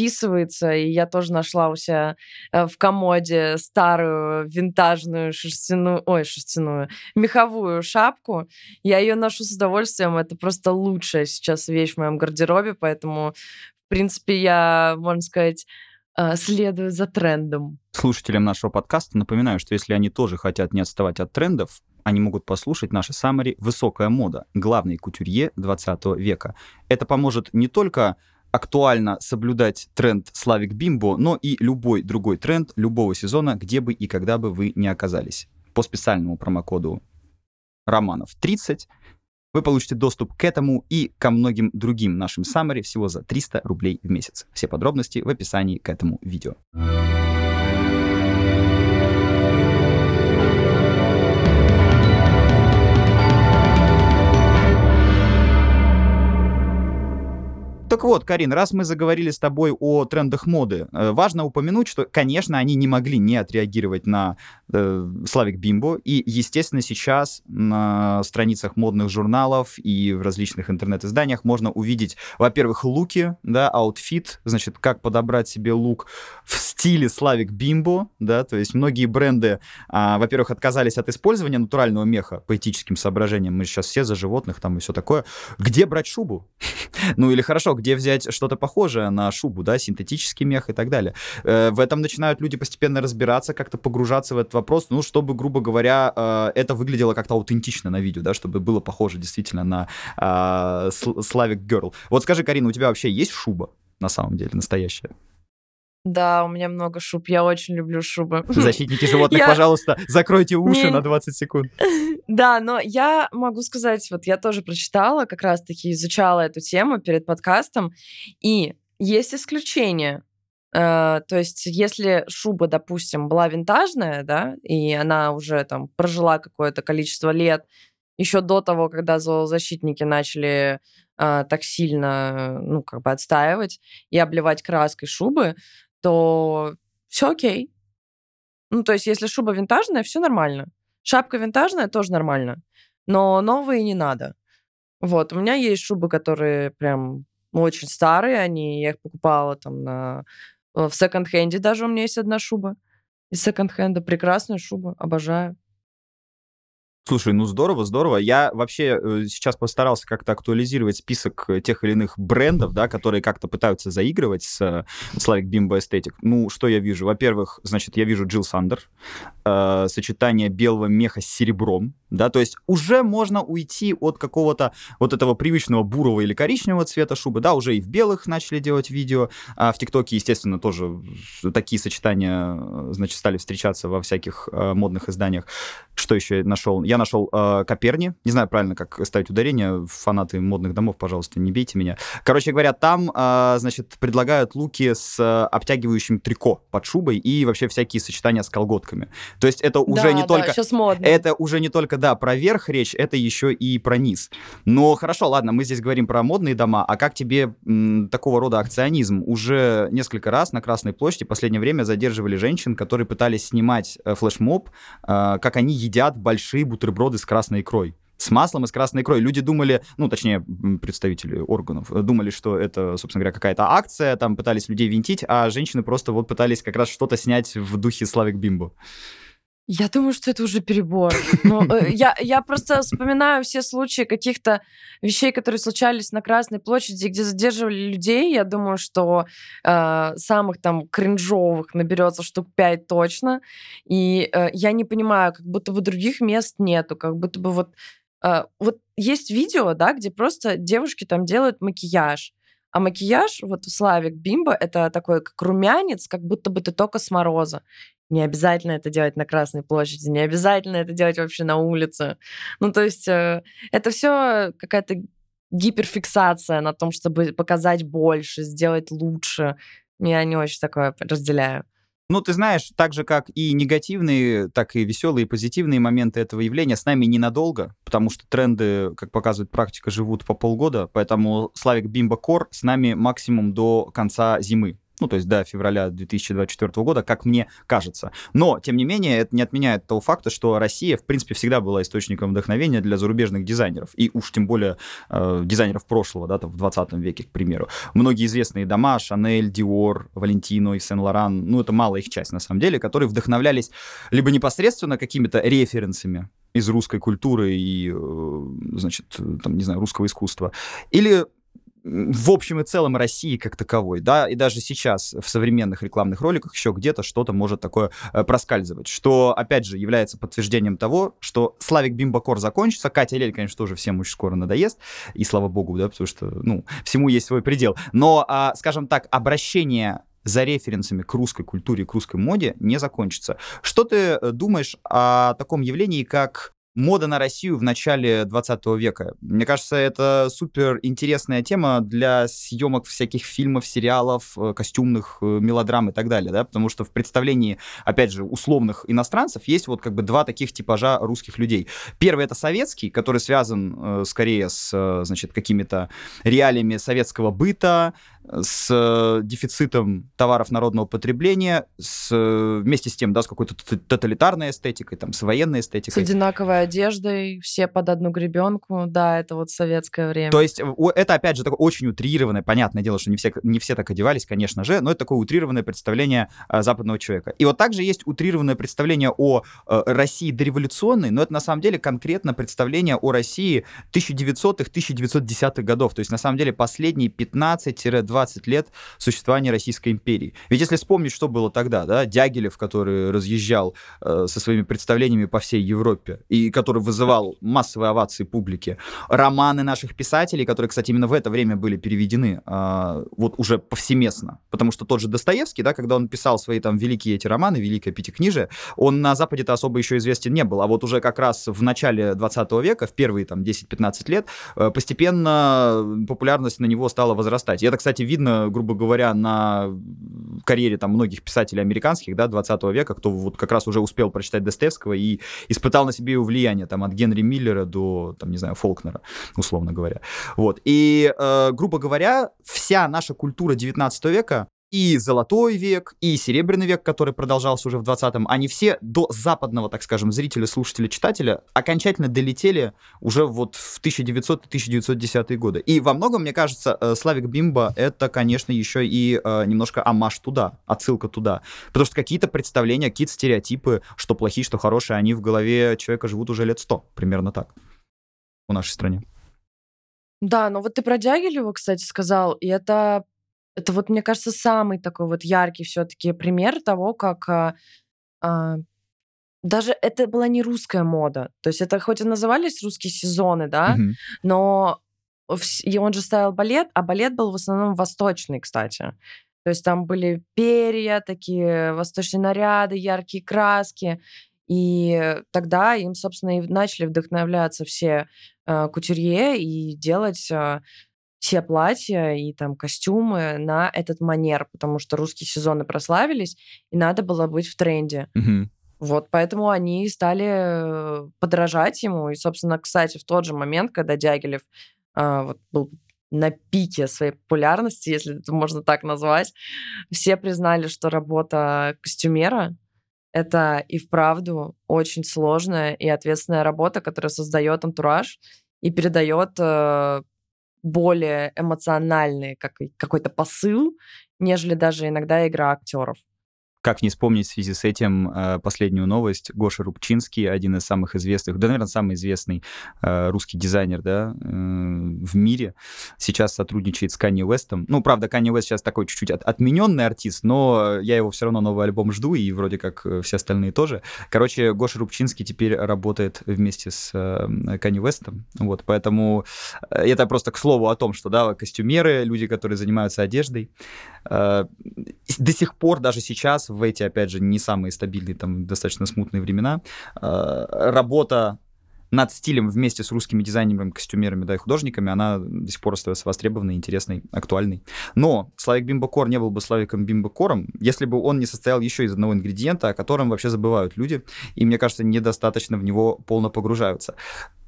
вписывается, и я тоже нашла у себя э, в комоде старую винтажную шерстяную, ой, шерстяную, меховую шапку. Я ее ношу с удовольствием, это просто лучшая сейчас вещь в моем гардеробе, поэтому, в принципе, я, можно сказать, э, следую за трендом. Слушателям нашего подкаста напоминаю, что если они тоже хотят не отставать от трендов, они могут послушать наши саммари «Высокая мода. Главный кутюрье 20 века». Это поможет не только актуально соблюдать тренд Славик Бимбо, но и любой другой тренд любого сезона, где бы и когда бы вы не оказались. По специальному промокоду Романов 30 вы получите доступ к этому и ко многим другим нашим саммари всего за 300 рублей в месяц. Все подробности в описании к этому видео. Так вот, Карин, раз мы заговорили с тобой о трендах моды, э, важно упомянуть, что, конечно, они не могли не отреагировать на Slavic Bimbo. И, естественно, сейчас на страницах модных журналов и в различных интернет-изданиях можно увидеть, во-первых, луки, да, outfit, значит, как подобрать себе лук в стиле Slavic Bimbo, да, то есть многие бренды, а, во-первых, отказались от использования натурального меха по этическим соображениям, мы сейчас все за животных там и все такое. Где брать шубу? ну или хорошо, где взять что-то похожее на шубу, да, синтетический мех и так далее. Э, в этом начинают люди постепенно разбираться, как-то погружаться в этот вопрос, ну, чтобы, грубо говоря, э, это выглядело как-то аутентично на видео, да, чтобы было похоже действительно на э, Slavic Girl. Вот скажи, Карина, у тебя вообще есть шуба на самом деле настоящая? Да, у меня много шуб. Я очень люблю шубы. Защитники животных, я... пожалуйста, закройте уши Не... на 20 секунд. Да, но я могу сказать, вот я тоже прочитала, как раз-таки изучала эту тему перед подкастом, и есть исключения. Uh, то есть, если шуба, допустим, была винтажная, да, и она уже там прожила какое-то количество лет, еще до того, когда зоозащитники начали uh, так сильно, ну, как бы отстаивать и обливать краской шубы, то все окей. Ну, то есть, если шуба винтажная, все нормально. Шапка винтажная, тоже нормально. Но новые не надо. Вот, у меня есть шубы, которые прям очень старые, они, я их покупала там на, э, в секонд-хенде даже у меня есть одна шуба из секонд-хенда. Прекрасная шуба, обожаю. Слушай, ну здорово, здорово. Я вообще э, сейчас постарался как-то актуализировать список э, тех или иных брендов, да, которые как-то пытаются заигрывать с э, Slavic Bimbo Aesthetic. Ну, что я вижу? Во-первых, значит, я вижу Джилл Сандер, э, сочетание белого меха с серебром, да, то есть уже можно уйти от какого-то вот этого привычного бурого или коричневого цвета шубы, да, уже и в белых начали делать видео, а в ТикТоке, естественно, тоже такие сочетания, э, значит, стали встречаться во всяких э, модных изданиях. Что еще я нашел? Я нашел э, Коперни, не знаю правильно, как ставить ударение, фанаты модных домов, пожалуйста, не бейте меня. Короче говоря, там, э, значит, предлагают луки с обтягивающим трико под шубой и вообще всякие сочетания с колготками. То есть это уже да, не да, только... Это уже не только да, про верх речь, это еще и про низ. Но хорошо, ладно, мы здесь говорим про модные дома, а как тебе м, такого рода акционизм? Уже несколько раз на Красной площади в последнее время задерживали женщин, которые пытались снимать э, флешмоб, э, как они едят большие бутерброды с красной икрой с маслом и с красной икрой. Люди думали, ну, точнее, представители органов, э, думали, что это, собственно говоря, какая-то акция, там пытались людей винтить, а женщины просто вот пытались как раз что-то снять в духе Славик Бимбо. Я думаю, что это уже перебор. Но, э, я, я просто вспоминаю все случаи каких-то вещей, которые случались на Красной площади, где задерживали людей. Я думаю, что э, самых там кринжовых наберется штук пять точно. И э, я не понимаю, как будто бы других мест нету, как будто бы вот... Э, вот есть видео, да, где просто девушки там делают макияж. А макияж, вот Славик Бимба, это такой как румянец, как будто бы ты только с мороза. Не обязательно это делать на Красной площади, не обязательно это делать вообще на улице. Ну, то есть э, это все какая-то гиперфиксация на том, чтобы показать больше, сделать лучше. Я не очень такое разделяю. Ну, ты знаешь, так же, как и негативные, так и веселые, позитивные моменты этого явления с нами ненадолго, потому что тренды, как показывает практика, живут по полгода, поэтому Славик Бимба Кор с нами максимум до конца зимы ну, то есть до февраля 2024 года, как мне кажется. Но, тем не менее, это не отменяет того факта, что Россия, в принципе, всегда была источником вдохновения для зарубежных дизайнеров, и уж тем более э, дизайнеров прошлого, да, там, в 20 веке, к примеру. Многие известные дома, Шанель, Диор, Валентино и Сен-Лоран, ну, это малая их часть, на самом деле, которые вдохновлялись либо непосредственно какими-то референсами из русской культуры и, э, значит, там, не знаю, русского искусства, или в общем и целом России как таковой, да, и даже сейчас в современных рекламных роликах еще где-то что-то может такое э, проскальзывать, что, опять же, является подтверждением того, что Славик Бимбакор закончится, Катя Лель, конечно, тоже всем очень скоро надоест, и слава богу, да, потому что, ну, всему есть свой предел, но, а, скажем так, обращение за референсами к русской культуре, к русской моде не закончится. Что ты э, думаешь о таком явлении, как мода на Россию в начале 20 века. Мне кажется, это супер интересная тема для съемок всяких фильмов, сериалов, э, костюмных э, мелодрам и так далее, да, потому что в представлении, опять же, условных иностранцев есть вот как бы два таких типажа русских людей. Первый — это советский, который связан э, скорее с, значит, какими-то реалиями советского быта, с дефицитом товаров народного потребления, с, вместе с тем, да, с какой-то тоталитарной эстетикой, там, с военной эстетикой. С одинаковой одеждой, все под одну гребенку, да, это вот советское время. То есть это, опять же, такое очень утрированное, понятное дело, что не все, не все так одевались, конечно же, но это такое утрированное представление а, западного человека. И вот также есть утрированное представление о а, России дореволюционной, но это на самом деле конкретно представление о России 1900-х, 1910-х годов, то есть на самом деле последние 15-20 20 лет существования Российской империи. Ведь если вспомнить, что было тогда, да, Дягилев, который разъезжал э, со своими представлениями по всей Европе и который вызывал массовые овации публики, романы наших писателей, которые, кстати, именно в это время были переведены э, вот уже повсеместно, потому что тот же Достоевский, да, когда он писал свои там великие эти романы, великое пятикнижие, он на Западе-то особо еще известен не был, а вот уже как раз в начале 20 века, в первые там 10-15 лет, э, постепенно популярность на него стала возрастать. И это, кстати, видно, грубо говоря, на карьере там многих писателей американских, да, 20 века, кто вот как раз уже успел прочитать Достоевского и испытал на себе его влияние, там, от Генри Миллера до, там, не знаю, Фолкнера, условно говоря. Вот. И, э, грубо говоря, вся наша культура 19 века и золотой век, и серебряный век, который продолжался уже в 20-м, они все до западного, так скажем, зрителя, слушателя, читателя окончательно долетели уже вот в 1900-1910 годы. И во многом, мне кажется, э, Славик Бимба — это, конечно, еще и э, немножко амаш туда, отсылка туда. Потому что какие-то представления, какие-то стереотипы, что плохие, что хорошие, они в голове человека живут уже лет сто, примерно так, в нашей стране. Да, ну вот ты про Дягилева, кстати, сказал, и это это вот, мне кажется, самый такой вот яркий все-таки пример того, как а, а, даже это была не русская мода. То есть это хоть и назывались русские сезоны, да, mm-hmm. но и он же ставил балет, а балет был в основном восточный, кстати. То есть там были перья, такие восточные наряды, яркие краски. И тогда им, собственно, и начали вдохновляться все э, кутюрье и делать э, все платья и там костюмы на этот манер, потому что русские сезоны прославились, и надо было быть в тренде. Угу. Вот, поэтому они стали э, подражать ему. И, собственно, кстати, в тот же момент, когда Дягилев э, вот, был на пике своей популярности, если это можно так назвать, все признали, что работа костюмера — это и вправду очень сложная и ответственная работа, которая создает антураж и передает э, более эмоциональный как, какой-то посыл, нежели даже иногда игра актеров. Как не вспомнить в связи с этим э, последнюю новость. Гоша Рубчинский, один из самых известных, да, наверное, самый известный э, русский дизайнер, да, э, в мире, сейчас сотрудничает с Канни Уэстом. Ну, правда, Канни Уэст сейчас такой чуть-чуть от, отмененный артист, но я его все равно новый альбом жду, и вроде как все остальные тоже. Короче, Гоша Рубчинский теперь работает вместе с Канни Уэстом, вот, поэтому это просто к слову о том, что, да, костюмеры, люди, которые занимаются одеждой, до сих пор, даже сейчас, в эти, опять же, не самые стабильные, там, достаточно смутные времена, э, работа над стилем вместе с русскими дизайнерами, костюмерами, да, и художниками, она до сих пор остается востребованной, интересной, актуальной. Но Славик Бимбокор не был бы Славиком Бимбокором, если бы он не состоял еще из одного ингредиента, о котором вообще забывают люди, и, мне кажется, недостаточно в него полно погружаются.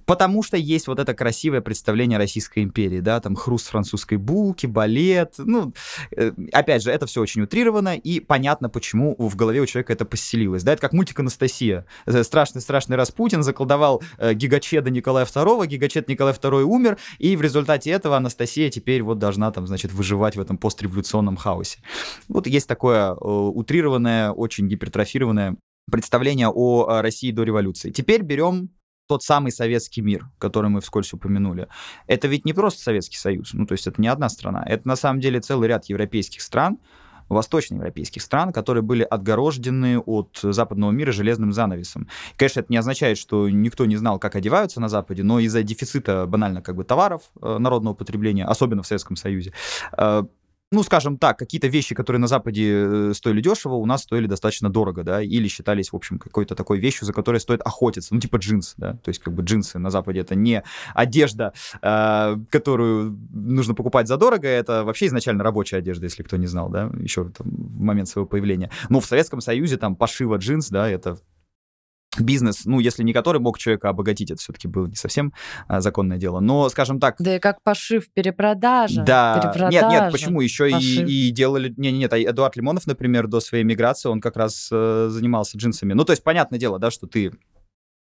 Потому что есть вот это красивое представление Российской империи, да, там хруст французской булки, балет, ну, э, опять же, это все очень утрировано, и понятно, почему в голове у человека это поселилось, да, это как мультик Анастасия. Страшный-страшный Распутин заколдовал э, гигачеда Николая II, гигачед Николай II умер, и в результате этого Анастасия теперь вот должна там, значит, выживать в этом постреволюционном хаосе. Вот есть такое э, утрированное, очень гипертрофированное представление о России до революции. Теперь берем тот самый советский мир, который мы вскользь упомянули, это ведь не просто Советский Союз, ну то есть это не одна страна, это на самом деле целый ряд европейских стран, восточноевропейских стран, которые были отгорожены от западного мира железным занавесом. Конечно, это не означает, что никто не знал, как одеваются на Западе, но из-за дефицита банально как бы товаров э, народного потребления, особенно в Советском Союзе, э, ну, скажем так, какие-то вещи, которые на Западе э, стоили дешево, у нас стоили достаточно дорого, да, или считались, в общем, какой-то такой вещью, за которой стоит охотиться, ну, типа джинсы, да, то есть как бы джинсы на Западе это не одежда, э, которую нужно покупать задорого, это вообще изначально рабочая одежда, если кто не знал, да, еще там, в момент своего появления. Но в Советском Союзе там пошива джинс, да, это бизнес, ну, если не который мог человека обогатить, это все-таки было не совсем а, законное дело. Но, скажем так... Да и как пошив, перепродажа. Да, перепродажа, нет, нет, почему? Еще и, и делали... Не, не, нет, а Эдуард Лимонов, например, до своей миграции, он как раз э, занимался джинсами. Ну, то есть, понятное дело, да, что ты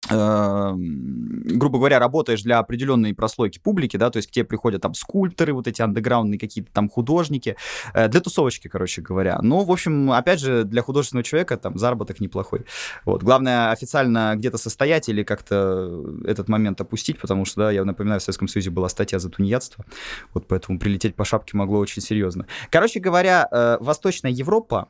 грубо говоря, работаешь для определенной прослойки публики, да, то есть к тебе приходят там скульпторы, вот эти андеграундные какие-то там художники, э, для тусовочки, короче говоря. Ну, в общем, опять же, для художественного человека там заработок неплохой. Вот. Главное официально где-то состоять или как-то этот момент опустить, потому что, да, я напоминаю, в Советском Союзе была статья за тунеядство, вот поэтому прилететь по шапке могло очень серьезно. Короче говоря, э, Восточная Европа,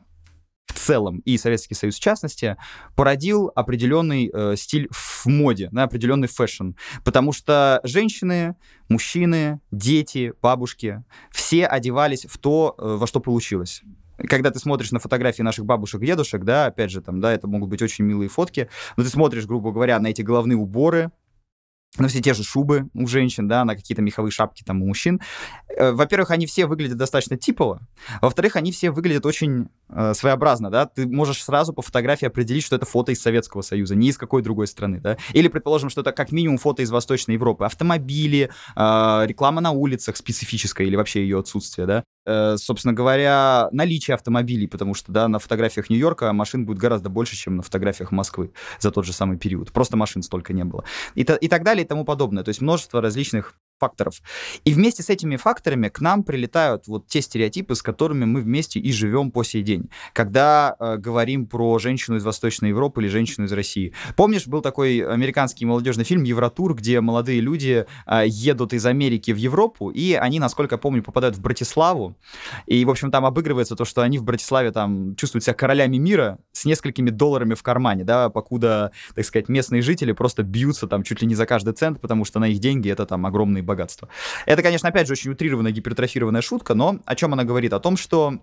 в целом и Советский Союз в частности породил определенный э, стиль в моде, на определенный fashion, потому что женщины, мужчины, дети, бабушки все одевались в то, э, во что получилось когда ты смотришь на фотографии наших бабушек и дедушек, да, опять же, там, да, это могут быть очень милые фотки, но ты смотришь, грубо говоря, на эти головные уборы, на все те же шубы у женщин, да, на какие-то меховые шапки там у мужчин. Э, во-первых, они все выглядят достаточно типово. Во-вторых, они все выглядят очень своеобразно, да. Ты можешь сразу по фотографии определить, что это фото из Советского Союза, не из какой другой страны, да. Или, предположим, что это как минимум фото из Восточной Европы. Автомобили, э, реклама на улицах специфическая или вообще ее отсутствие, да. Э, собственно говоря, наличие автомобилей, потому что, да, на фотографиях Нью-Йорка машин будет гораздо больше, чем на фотографиях Москвы за тот же самый период. Просто машин столько не было. И, и так далее и тому подобное. То есть множество различных факторов. И вместе с этими факторами к нам прилетают вот те стереотипы, с которыми мы вместе и живем по сей день. Когда э, говорим про женщину из Восточной Европы или женщину из России. Помнишь, был такой американский молодежный фильм «Евротур», где молодые люди э, едут из Америки в Европу, и они, насколько я помню, попадают в Братиславу. И, в общем, там обыгрывается то, что они в Братиславе там чувствуют себя королями мира с несколькими долларами в кармане, да, покуда, так сказать, местные жители просто бьются там чуть ли не за каждый цент, потому что на их деньги это там огромные богатства. Это, конечно, опять же, очень утрированная, гипертрофированная шутка, но о чем она говорит? О том, что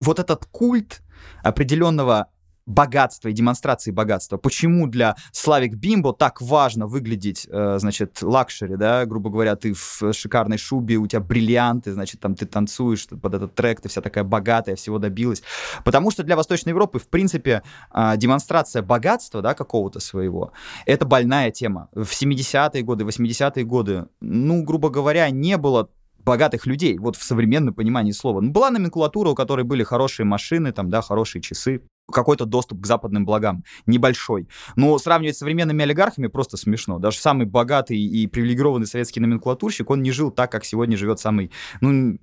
вот этот культ определенного богатства и демонстрации богатства. Почему для Slavic Bimbo так важно выглядеть, э, значит, luxury, да, грубо говоря, ты в шикарной шубе, у тебя бриллианты, значит, там ты танцуешь под этот трек, ты вся такая богатая, всего добилась. Потому что для Восточной Европы, в принципе, э, демонстрация богатства, да, какого-то своего, это больная тема. В 70-е годы, 80-е годы, ну, грубо говоря, не было богатых людей, вот в современном понимании слова. Ну, была номенклатура, у которой были хорошие машины, там, да, хорошие часы, какой-то доступ к западным благам, небольшой. Но сравнивать с современными олигархами просто смешно. Даже самый богатый и привилегированный советский номенклатурщик, он не жил так, как сегодня живет самый, ну,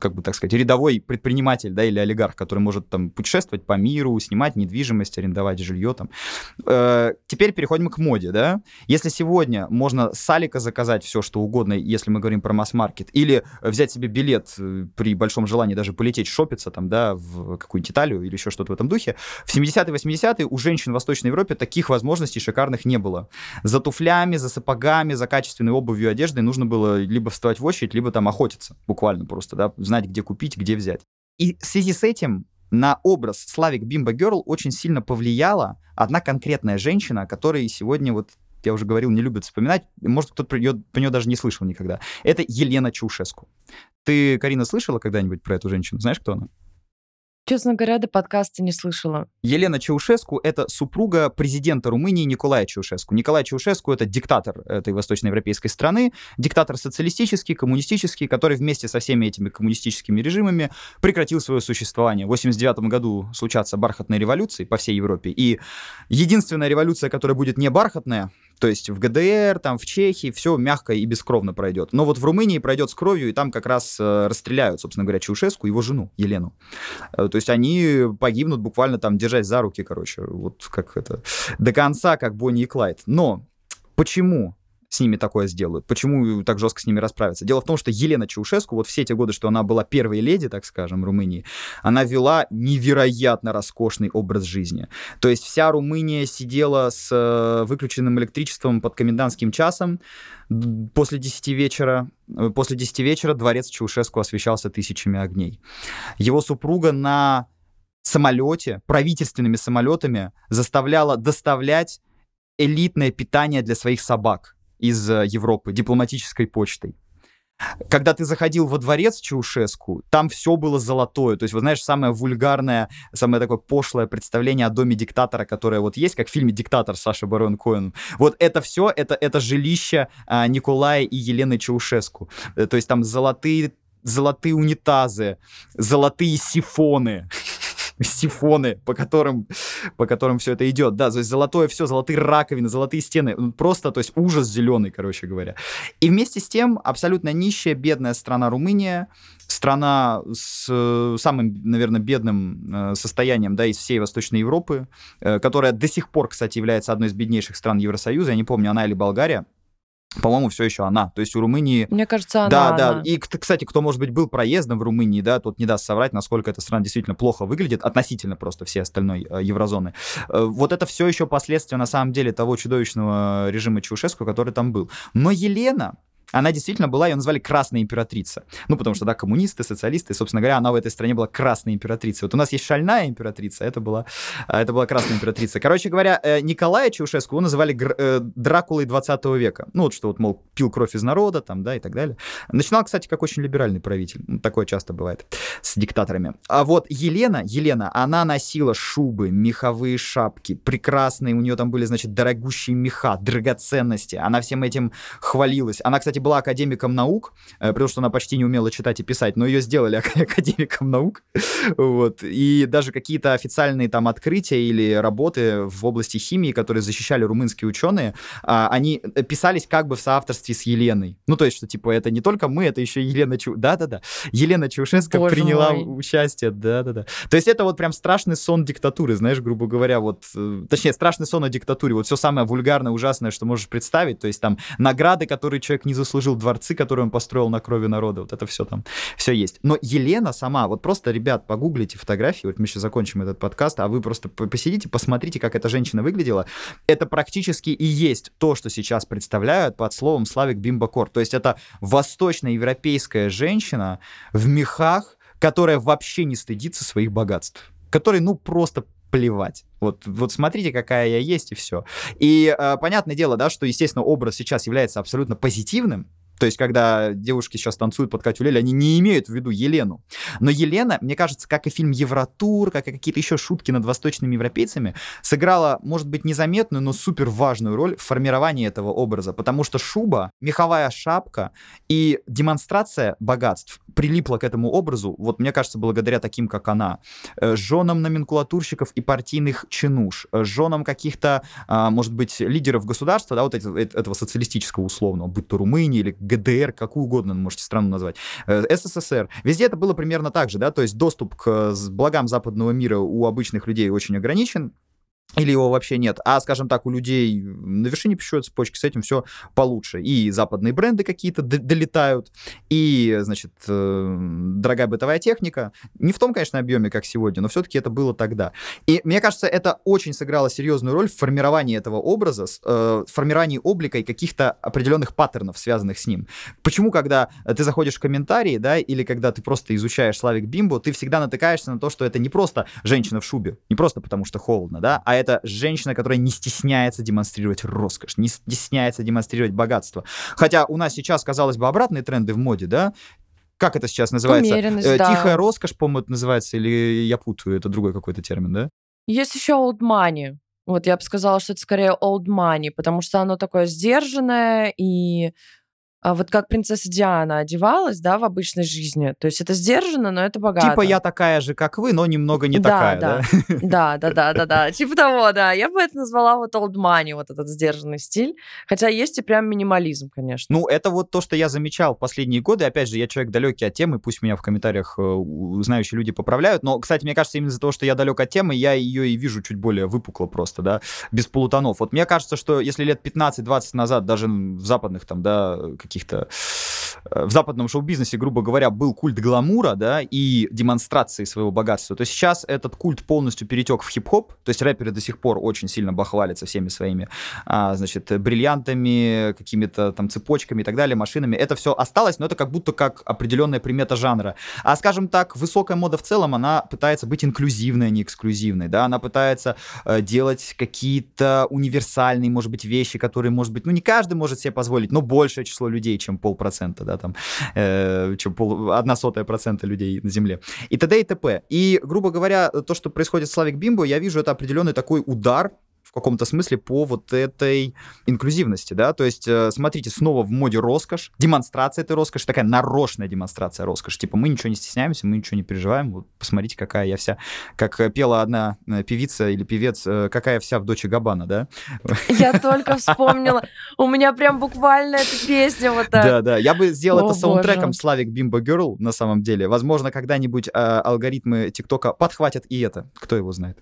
как бы так сказать, рядовой предприниматель, да, или олигарх, который может там путешествовать по миру, снимать недвижимость, арендовать жилье там. Э, теперь переходим к моде, да. Если сегодня можно с Алика заказать все, что угодно, если мы говорим про масс-маркет, или взять себе билет э, при большом желании даже полететь шопиться там, да, в какую-нибудь Италию или еще что-то в этом духе, в 70-е, 80-е у женщин в Восточной Европе таких возможностей шикарных не было. За туфлями, за сапогами, за качественной обувью и одеждой нужно было либо вставать в очередь, либо там охотиться, буквально просто, да, знать, где купить, где взять. И в связи с этим на образ Славик Бимба Герл очень сильно повлияла одна конкретная женщина, которой сегодня вот я уже говорил, не любят вспоминать, может, кто-то про нее, про нее даже не слышал никогда. Это Елена Чаушеску. Ты, Карина, слышала когда-нибудь про эту женщину? Знаешь, кто она? Честно говоря, до подкаста не слышала. Елена Чаушеску — это супруга президента Румынии Николая Чаушеску. Николай Чаушеску — это диктатор этой восточноевропейской страны, диктатор социалистический, коммунистический, который вместе со всеми этими коммунистическими режимами прекратил свое существование. В 89 году случатся бархатные революции по всей Европе, и единственная революция, которая будет не бархатная, то есть в ГДР, там в Чехии все мягко и бескровно пройдет. Но вот в Румынии пройдет с кровью, и там как раз э, расстреляют, собственно говоря, Чаушеску, его жену Елену. Э, то есть они погибнут буквально там, держась за руки, короче, вот как это, до конца, как Бонни и Клайд. Но почему с ними такое сделают? Почему так жестко с ними расправиться? Дело в том, что Елена Чаушеску, вот все эти годы, что она была первой леди, так скажем, Румынии, она вела невероятно роскошный образ жизни. То есть вся Румыния сидела с э, выключенным электричеством под комендантским часом после 10 вечера. Э, после 10 вечера дворец Чаушеску освещался тысячами огней. Его супруга на самолете, правительственными самолетами заставляла доставлять элитное питание для своих собак из э, Европы дипломатической почтой. Когда ты заходил во дворец Чаушеску, там все было золотое. То есть, вы знаешь, самое вульгарное, самое такое пошлое представление о доме диктатора, которое вот есть, как в фильме «Диктатор» Саши Барон Коэн. Вот это все, это, это жилище а, Николая и Елены Чаушеску. Э, то есть там золотые, золотые унитазы, золотые сифоны сифоны, по которым, по которым все это идет. Да, то есть золотое все, золотые раковины, золотые стены. Ну, просто, то есть ужас зеленый, короче говоря. И вместе с тем абсолютно нищая, бедная страна Румыния, страна с самым, наверное, бедным э, состоянием, да, из всей Восточной Европы, э, которая до сих пор, кстати, является одной из беднейших стран Евросоюза, я не помню, она или Болгария, по-моему, все еще она. То есть у Румынии... Мне кажется, она. Да, да. Она. И, кстати, кто, может быть, был проездом в Румынии, да, тот не даст соврать, насколько эта страна действительно плохо выглядит, относительно просто всей остальной э, еврозоны. Э, вот это все еще последствия, на самом деле, того чудовищного режима Чаушеску, который там был. Но Елена, она действительно была, ее назвали Красная Императрица. Ну, потому что, да, коммунисты, социалисты, собственно говоря, она в этой стране была Красная Императрица. Вот у нас есть Шальная Императрица, это была, а, это была Красная Императрица. Короче говоря, э, Николая Чаушеску его называли э, Дракулой 20 века. Ну, вот что вот, мол, пил кровь из народа, там, да, и так далее. Начинал, кстати, как очень либеральный правитель. Ну, такое часто бывает с диктаторами. А вот Елена, Елена, она носила шубы, меховые шапки, прекрасные, у нее там были, значит, дорогущие меха, драгоценности. Она всем этим хвалилась. Она, кстати, была академиком наук, э, потому что она почти не умела читать и писать, но ее сделали академиком наук. Вот. И даже какие-то официальные там открытия или работы в области химии, которые защищали румынские ученые, а, они писались как бы в соавторстве с Еленой. Ну, то есть, что, типа, это не только мы, это еще Елена Чу... Да-да-да. Елена Боже приняла мой. участие. Да-да-да. То есть это вот прям страшный сон диктатуры, знаешь, грубо говоря, вот... э, Точнее, страшный сон о диктатуре. Вот все самое вульгарное, ужасное, что можешь представить. То есть там награды, которые человек не заслужил, дворцы, которые он построил на крови народа. Вот это все там, все есть. Но Елена сама, вот просто, ребят, погуглите фотографии, вот мы сейчас закончим этот подкаст, а вы просто по- посидите, посмотрите, как эта женщина выглядела. Это практически и есть то, что сейчас представляют под словом Славик Бимбакор. То есть это восточноевропейская женщина в мехах, которая вообще не стыдится своих богатств. Которой, ну, просто плевать. Вот, вот смотрите, какая я есть, и все. И э, понятное дело, да, что, естественно, образ сейчас является абсолютно позитивным, то есть, когда девушки сейчас танцуют под Катю Лель, они не имеют в виду Елену. Но Елена, мне кажется, как и фильм «Евротур», как и какие-то еще шутки над восточными европейцами, сыграла, может быть, незаметную, но супер важную роль в формировании этого образа. Потому что шуба, меховая шапка и демонстрация богатств прилипла к этому образу, вот мне кажется, благодаря таким, как она, э, женам номенклатурщиков и партийных чинуш, э, женам каких-то, а, может быть, лидеров государства, да, вот э- этого социалистического условного, будь то Румыния или ГДР, какую угодно можете страну назвать, э, СССР. Везде это было примерно так же, да, то есть доступ к э, благам западного мира у обычных людей очень ограничен, или его вообще нет. А, скажем так, у людей на вершине пищевой цепочки с этим все получше. И западные бренды какие-то долетают, и, значит, э, дорогая бытовая техника. Не в том, конечно, объеме, как сегодня, но все-таки это было тогда. И мне кажется, это очень сыграло серьезную роль в формировании этого образа, э, в формировании облика и каких-то определенных паттернов, связанных с ним. Почему, когда ты заходишь в комментарии, да, или когда ты просто изучаешь Славик Бимбо, ты всегда натыкаешься на то, что это не просто женщина в шубе, не просто потому что холодно, да, а это женщина, которая не стесняется демонстрировать роскошь, не стесняется демонстрировать богатство. Хотя у нас сейчас, казалось бы, обратные тренды в моде, да, как это сейчас называется? Умеренность, Э, да. Тихая роскошь, по-моему, это называется, или я путаю, это другой какой-то термин, да? Есть еще old money. Вот я бы сказала, что это скорее old money, потому что оно такое сдержанное и а вот как принцесса Диана одевалась, да, в обычной жизни. То есть это сдержанно, но это богато. Типа я такая же, как вы, но немного не да, такая, да? Да, да, да, да, да. Типа того, да. Я бы это назвала вот old money, вот этот сдержанный стиль. Хотя есть и прям минимализм, конечно. Ну, это вот то, что я замечал в последние годы. Опять же, я человек далекий от темы, пусть меня в комментариях э, знающие люди поправляют. Но, кстати, мне кажется, именно из-за того, что я далек от темы, я ее и вижу чуть более выпукло просто, да, без полутонов. Вот мне кажется, что если лет 15-20 назад, даже в западных там, да, каких-то э, в западном шоу-бизнесе, грубо говоря, был культ гламура, да, и демонстрации своего богатства, то сейчас этот культ полностью перетек в хип-хоп, то есть рэперы до сих пор очень сильно бахвалятся всеми своими, а, значит, бриллиантами, какими-то там цепочками и так далее, машинами. Это все осталось, но это как будто как определенная примета жанра. А, скажем так, высокая мода в целом, она пытается быть инклюзивной, а не эксклюзивной, да, она пытается э, делать какие-то универсальные, может быть, вещи, которые, может быть, ну, не каждый может себе позволить, но большее число людей, чем полпроцента, да, там, э, чем пол, одна сотая процента людей на Земле. И т.д. и т.п. И, грубо говоря, то, что происходит с Славик Бимбо, я вижу это определенный такой удар в каком-то смысле по вот этой инклюзивности, да, то есть, э, смотрите, снова в моде роскошь, демонстрация этой роскоши, такая нарочная демонстрация роскоши, типа мы ничего не стесняемся, мы ничего не переживаем, вот посмотрите, какая я вся, как э, пела одна э, певица или певец, какая вся в Доче Габана, да? Я только вспомнила, у меня прям буквально эта песня вот так. Да, да, я бы сделал это саундтреком Славик Бимбо Girl на самом деле, возможно, когда-нибудь алгоритмы ТикТока подхватят и это, кто его знает.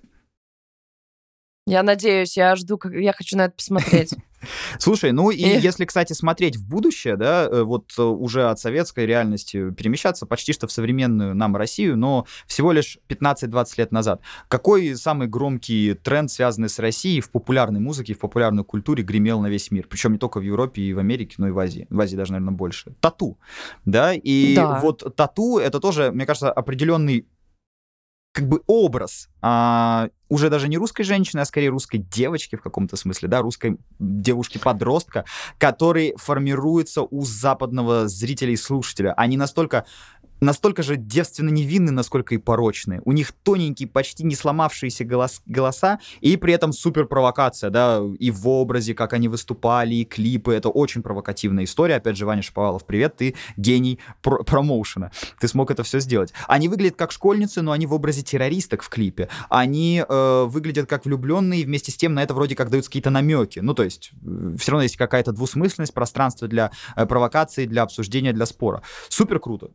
Я надеюсь, я жду, я хочу на это посмотреть. Слушай, ну и если, кстати, смотреть в будущее, да, э, вот э, уже от советской реальности перемещаться почти что в современную нам Россию, но всего лишь 15-20 лет назад. Какой самый громкий тренд, связанный с Россией в популярной музыке, в популярной культуре, гремел на весь мир? Причем не только в Европе и в Америке, но и в Азии. В Азии даже, наверное, больше. Тату. Да, и да. вот тату — это тоже, мне кажется, определенный как бы образ а, уже даже не русской женщины, а скорее русской девочки в каком-то смысле, да, русской девушки-подростка, который формируется у западного зрителя и слушателя. Они настолько настолько же девственно невинны, насколько и порочные. У них тоненькие, почти не сломавшиеся голос, голоса, и при этом супер провокация, да, и в образе, как они выступали, и клипы. Это очень провокативная история. Опять же, Ваня Шаповалов, привет, ты гений пр промоушена. Ты смог это все сделать. Они выглядят как школьницы, но они в образе террористок в клипе. Они э, выглядят как влюбленные, и вместе с тем на это вроде как даются какие-то намеки. Ну, то есть, э, все равно есть какая-то двусмысленность, пространство для э, провокации, для обсуждения, для спора. Супер круто.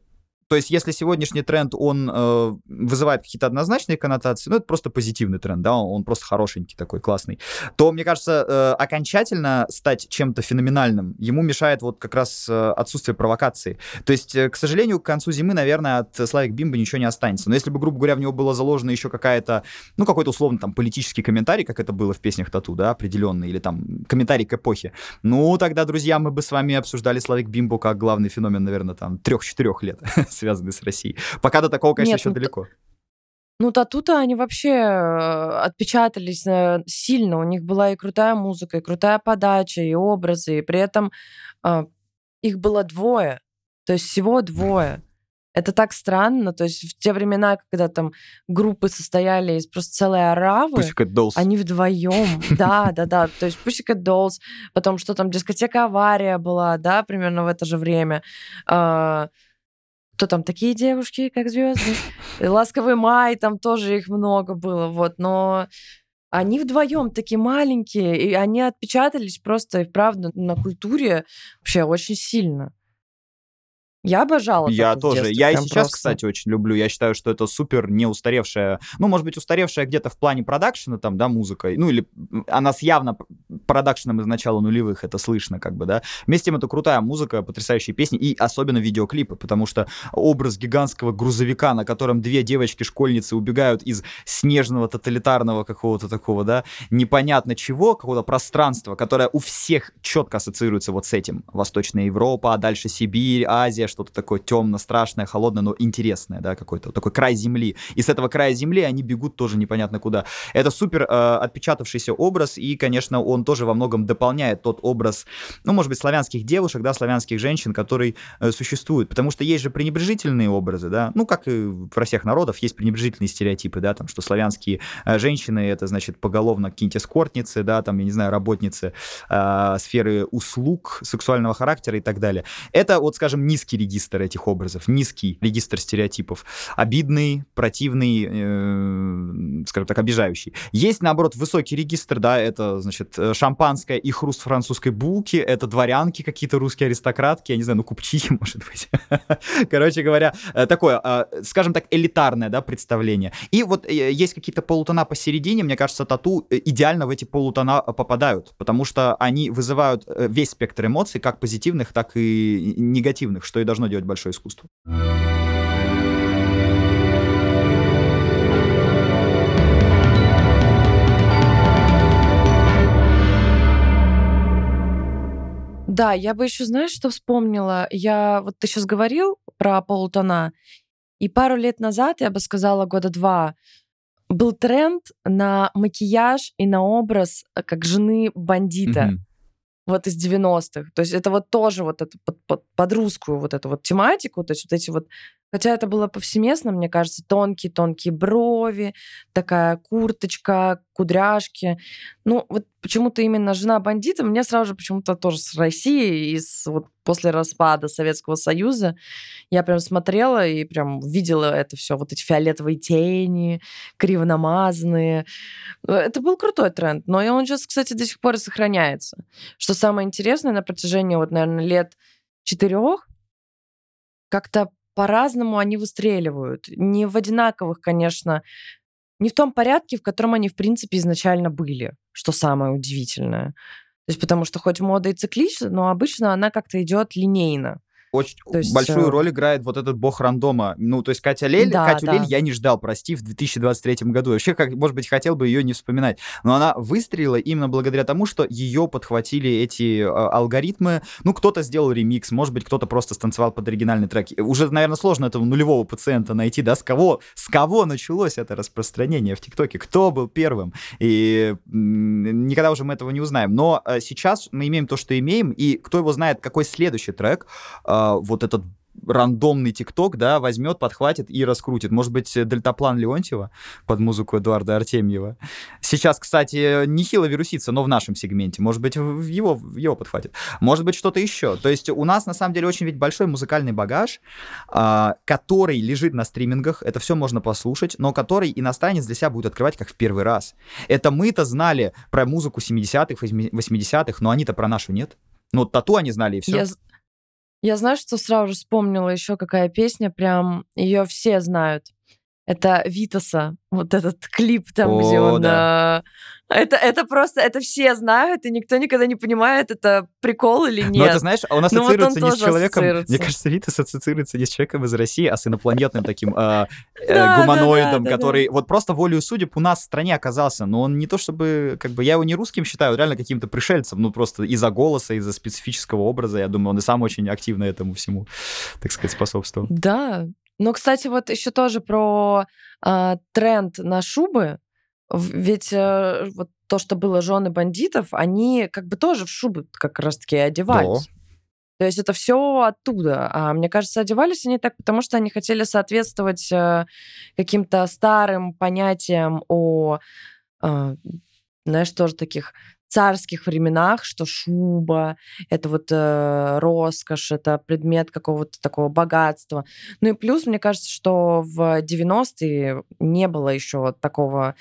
То есть, если сегодняшний тренд, он э, вызывает какие-то однозначные коннотации, ну, это просто позитивный тренд, да, он, он просто хорошенький такой, классный, то, мне кажется, э, окончательно стать чем-то феноменальным ему мешает вот как раз э, отсутствие провокации. То есть, э, к сожалению, к концу зимы, наверное, от Славик Бимба ничего не останется. Но если бы, грубо говоря, в него было заложено еще какая-то, ну, какой-то условно там политический комментарий, как это было в песнях Тату, да, определенный, или там комментарий к эпохе, ну, тогда, друзья, мы бы с вами обсуждали Славик Бимбу как главный феномен, наверное, там, трех-четырех лет связанный с Россией. Пока до такого, конечно, Нет, еще ну, далеко. Ну, тату-то они вообще э, отпечатались э, сильно. У них была и крутая музыка, и крутая подача, и образы. И при этом э, их было двое. То есть всего двое. Это так странно. То есть в те времена, когда там группы состояли из просто целой оравы, Pussycat Dolls. они вдвоем. Да, да, да. То есть Pussycat Dolls, потом что там, дискотека «Авария» была, да, примерно в это же время. Кто там такие девушки, как звезды. Ласковый май, там тоже их много было, вот, но они вдвоем такие маленькие, и они отпечатались просто и вправду на культуре вообще очень сильно. Я обожала. Я тоже. Я и сейчас, просто. кстати, очень люблю. Я считаю, что это супер не устаревшая, ну, может быть, устаревшая где-то в плане продакшена, там, да, музыка, ну, или она с явно продакшеном из начала нулевых, это слышно, как бы, да. Вместе с тем, это крутая музыка, потрясающие песни, и особенно видеоклипы, потому что образ гигантского грузовика, на котором две девочки-школьницы убегают из снежного тоталитарного какого-то такого, да, непонятно чего, какого-то пространства, которое у всех четко ассоциируется вот с этим. Восточная Европа, а дальше Сибирь, Азия, что-то такое темно, страшное, холодное, но интересное, да, какой-то такой край земли. И с этого края земли они бегут тоже непонятно куда. Это супер э, отпечатавшийся образ, и, конечно, он тоже во многом дополняет тот образ, ну, может быть, славянских девушек, да, славянских женщин, который э, существует. Потому что есть же пренебрежительные образы, да, ну, как и про всех народов, есть пренебрежительные стереотипы, да, там, что славянские э, женщины, это, значит, поголовно какие-нибудь эскортницы, да, там, я не знаю, работницы э, сферы услуг сексуального характера и так далее. Это, вот, скажем, низкий регистр этих образов, низкий регистр стереотипов, обидный, противный, э, скажем так, обижающий. Есть, наоборот, высокий регистр, да, это, значит, э, шампанское и хруст французской булки, это дворянки какие-то русские аристократки, я не знаю, ну, купчихи, может быть. Короче говоря, э, такое, э, скажем так, элитарное, да, представление. И вот есть какие-то полутона посередине, мне кажется, тату идеально в эти полутона попадают, потому что они вызывают весь спектр эмоций, как позитивных, так и негативных, что и должно делать большое искусство. Да, я бы еще, знаешь, что вспомнила? Я, вот ты сейчас говорил про полутона, и пару лет назад, я бы сказала, года два, был тренд на макияж и на образ э, как жены бандита. Mm-hmm. Вот из 90-х. То есть это вот тоже вот это под, под, под русскую вот эту вот тематику, то есть вот эти вот Хотя это было повсеместно, мне кажется, тонкие-тонкие брови, такая курточка, кудряшки. Ну, вот почему-то именно жена бандита мне сразу же почему-то тоже с России, из вот после распада Советского Союза я прям смотрела и прям видела это все, вот эти фиолетовые тени, криво намазанные. Это был крутой тренд, но он сейчас, кстати, до сих пор и сохраняется. Что самое интересное, на протяжении вот, наверное, лет четырех как-то по-разному они выстреливают. Не в одинаковых, конечно, не в том порядке, в котором они, в принципе, изначально были, что самое удивительное. То есть потому что хоть мода и циклична, но обычно она как-то идет линейно очень то есть, большую э... роль играет вот этот бог рандома. Ну, то есть Катя Лель, да, Катю да. Лель я не ждал, прости, в 2023 году. Вообще, как, может быть, хотел бы ее не вспоминать. Но она выстрелила именно благодаря тому, что ее подхватили эти э, алгоритмы. Ну, кто-то сделал ремикс, может быть, кто-то просто станцевал под оригинальный трек. Уже, наверное, сложно этого нулевого пациента найти, да, с кого, с кого началось это распространение в ТикТоке, кто был первым. И никогда уже мы этого не узнаем. Но э, сейчас мы имеем то, что имеем, и кто его знает, какой следующий трек, э, а, вот этот рандомный ТикТок, да, возьмет, подхватит и раскрутит. Может быть, дельтаплан Леонтьева под музыку Эдуарда Артемьева. Сейчас, кстати, нехило вирусится, но в нашем сегменте. Может быть, его, его подхватит. Может быть, что-то еще. То есть у нас, на самом деле, очень ведь большой музыкальный багаж, а, который лежит на стримингах. Это все можно послушать, но который иностранец для себя будет открывать как в первый раз. Это мы-то знали про музыку 70-х, 80-х, но они-то про нашу нет. Ну, тату они знали, и все. Я, я знаю, что сразу же вспомнила еще какая песня, прям ее все знают. Это Витаса, вот этот клип там, О, где он... Да. А, это, это просто, это все знают, и никто никогда не понимает, это прикол или нет. Но это, знаешь, он ассоциируется вот он не с человеком... Мне кажется, Витас ассоциируется не с человеком из России, а с инопланетным таким э, э, гуманоидом, который вот просто волею судеб у нас в стране оказался. Но он не то чтобы... как бы Я его не русским считаю, реально каким-то пришельцем. Ну, просто из-за голоса, из-за специфического образа. Я думаю, он и сам очень активно этому всему, так сказать, способствовал. Да, но, кстати, вот еще тоже про э, тренд на шубы. Ведь э, вот то, что было жены бандитов, они как бы тоже в шубы как раз-таки одевались. Да. То есть это все оттуда. А мне кажется, одевались они так, потому что они хотели соответствовать э, каким-то старым понятиям о, э, знаешь, тоже таких царских временах, что шуба — это вот э, роскошь, это предмет какого-то такого богатства. Ну и плюс, мне кажется, что в 90-е не было еще такого,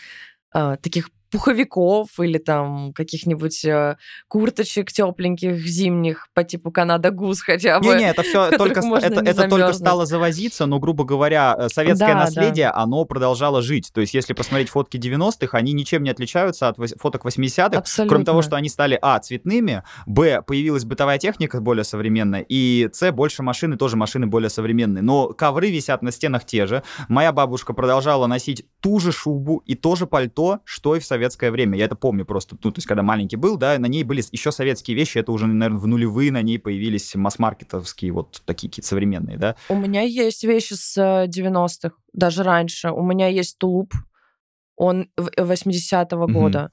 э, таких пуховиков или там каких-нибудь э, курточек тепленьких зимних по типу Канада Гус хотя бы. Не-не, это все только это, это только стало завозиться, но грубо говоря, э, советское да, наследие, да. оно продолжало жить. То есть если посмотреть фотки 90-х, они ничем не отличаются от фоток 80-х, кроме того, что они стали а цветными, б появилась бытовая техника более современная, и с больше машины тоже машины более современные. Но ковры висят на стенах те же. Моя бабушка продолжала носить ту же шубу и то же пальто, что и в Советском советское время. Я это помню просто, ну, то есть, когда маленький был, да, на ней были еще советские вещи, это уже, наверное, в нулевые на ней появились масс-маркетовские вот такие какие-то современные, да. У меня есть вещи с 90-х, э, даже раньше. У меня есть тулуп, он 80-го угу. года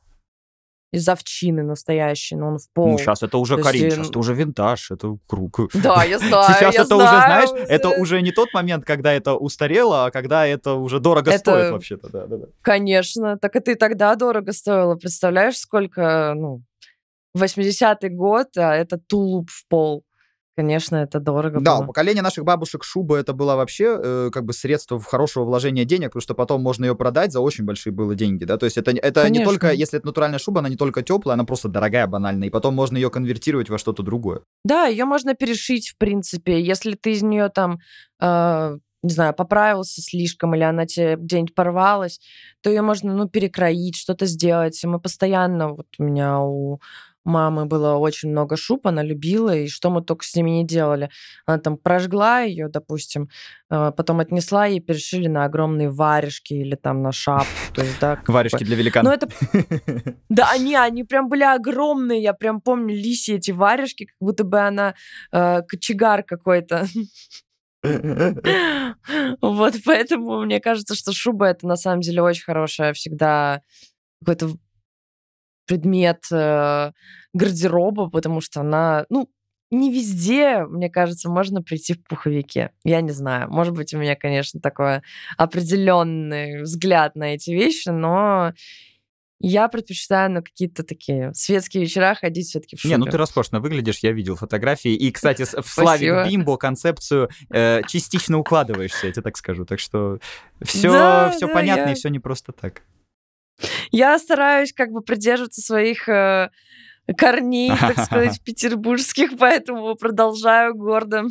из овчины настоящий, но он в пол. Ну, сейчас это уже Карин, сейчас это уже винтаж, это круг. Да, я знаю, Сейчас я это знаю. уже, знаешь, это уже не тот момент, когда это устарело, а когда это уже дорого Это- стоит вообще-то, да, да, да. Конечно, так это и тогда дорого стоило. Представляешь, сколько, ну, 80-й год, а это тулуп в пол. Конечно, это дорого Да, у было. поколения наших бабушек шуба это было вообще э, как бы средство хорошего вложения денег, потому что потом можно ее продать за очень большие было деньги, да, то есть это, это не только, если это натуральная шуба, она не только теплая, она просто дорогая, банальная, и потом можно ее конвертировать во что-то другое. Да, ее можно перешить, в принципе. Если ты из нее там, э, не знаю, поправился слишком, или она тебе где-нибудь порвалась, то ее можно, ну, перекроить, что-то сделать. Мы постоянно, вот у меня у мамы было очень много шуб, она любила, и что мы только с ними не делали. Она там прожгла ее, допустим, э, потом отнесла и перешили на огромные варежки или там на шапку. То есть, да, как бы- Варежки для Ну, великана. это да, они, они прям были огромные. Я прям помню лисьи эти варежки, как будто бы она э, кочегар какой-то. Вот поэтому мне кажется, что шуба это на самом деле очень хорошая всегда какой-то предмет э, гардероба, потому что она, ну, не везде, мне кажется, можно прийти в пуховике. Я не знаю. Может быть, у меня, конечно, такой определенный взгляд на эти вещи, но я предпочитаю на какие-то такие светские вечера ходить все-таки в шубе. Не, ну ты роскошно выглядишь, я видел фотографии. И, кстати, в. Славик Бимбо концепцию э, частично укладываешься, я тебе так скажу. Так что все, Да, все да, понятно я- и все не просто так. Я стараюсь как бы придерживаться своих э, корней, так сказать, петербургских, поэтому продолжаю гордо.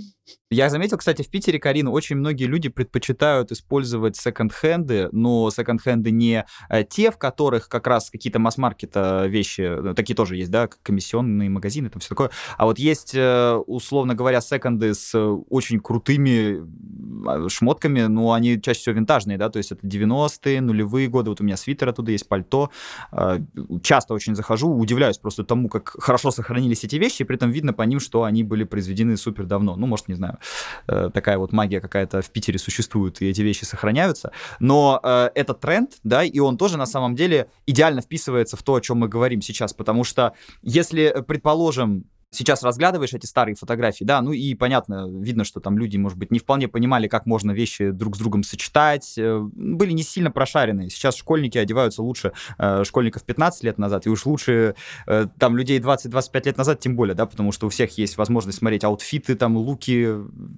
Я заметил, кстати, в Питере, Карина, очень многие люди предпочитают использовать секонд-хенды, но секонд-хенды не э, те, в которых как раз какие-то масс-маркета вещи, ну, такие тоже есть, да, комиссионные магазины, там все такое. А вот есть, э, условно говоря, секонды с э, очень крутыми э, шмотками, но они чаще всего винтажные, да, то есть это 90-е, нулевые годы, вот у меня свитер оттуда есть, пальто. Э, Часто очень захожу, удивляюсь просто тому, как хорошо сохранились эти вещи, и при этом видно по ним, что они были произведены супер давно. Ну, может, не знаю, э, такая вот магия какая-то в Питере существует, и эти вещи сохраняются. Но э, это тренд, да, и он тоже на самом деле идеально вписывается в то, о чем мы говорим сейчас, потому что если, э, предположим, Сейчас разглядываешь эти старые фотографии, да, ну и понятно, видно, что там люди, может быть, не вполне понимали, как можно вещи друг с другом сочетать, э, были не сильно прошаренные. Сейчас школьники одеваются лучше э, школьников 15 лет назад, и уж лучше э, там людей 20-25 лет назад тем более, да, потому что у всех есть возможность смотреть аутфиты, там, луки,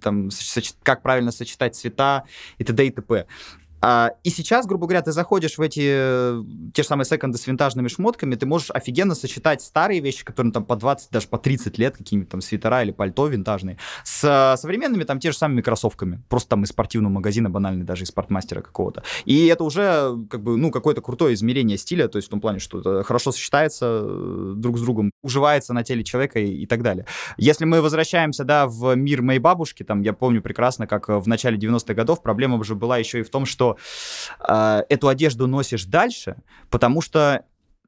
там, как правильно сочетать цвета и т.д. и т.п. А, и сейчас, грубо говоря, ты заходишь в эти э, те же самые секонды с винтажными шмотками, ты можешь офигенно сочетать старые вещи, которые там по 20, даже по 30 лет, какие-нибудь там свитера или пальто винтажные, с э, современными там те же самыми кроссовками, просто там из спортивного магазина, банально даже из спортмастера какого-то. И это уже как бы, ну, какое-то крутое измерение стиля, то есть в том плане, что это хорошо сочетается э, друг с другом, уживается на теле человека и, и так далее. Если мы возвращаемся, да, в мир моей бабушки, там, я помню прекрасно, как э, в начале 90-х годов проблема уже была еще и в том, что э, эту одежду носишь дальше, потому что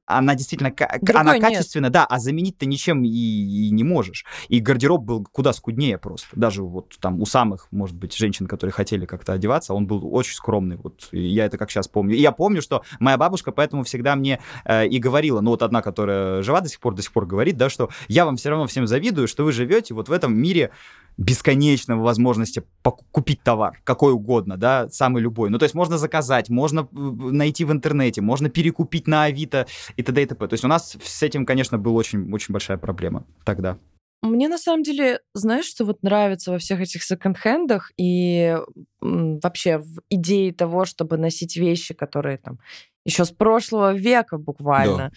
она действительно Другой она нет. качественная, да, а заменить ты ничем и, и не можешь. И гардероб был куда скуднее просто. Даже вот там у самых, может быть, женщин, которые хотели как-то одеваться, он был очень скромный. Вот и я это как сейчас помню. И я помню, что моя бабушка поэтому всегда мне э, и говорила, ну вот одна, которая жива до сих пор, до сих пор говорит, да, что я вам все равно всем завидую, что вы живете вот в этом мире бесконечного возможности купить товар, какой угодно, да, самый любой. Ну, то есть можно заказать, можно найти в интернете, можно перекупить на Авито и т.д. и т.п. То есть у нас с этим, конечно, была очень, очень большая проблема тогда. Мне на самом деле, знаешь, что вот нравится во всех этих секонд-хендах и вообще в идее того, чтобы носить вещи, которые там еще с прошлого века буквально,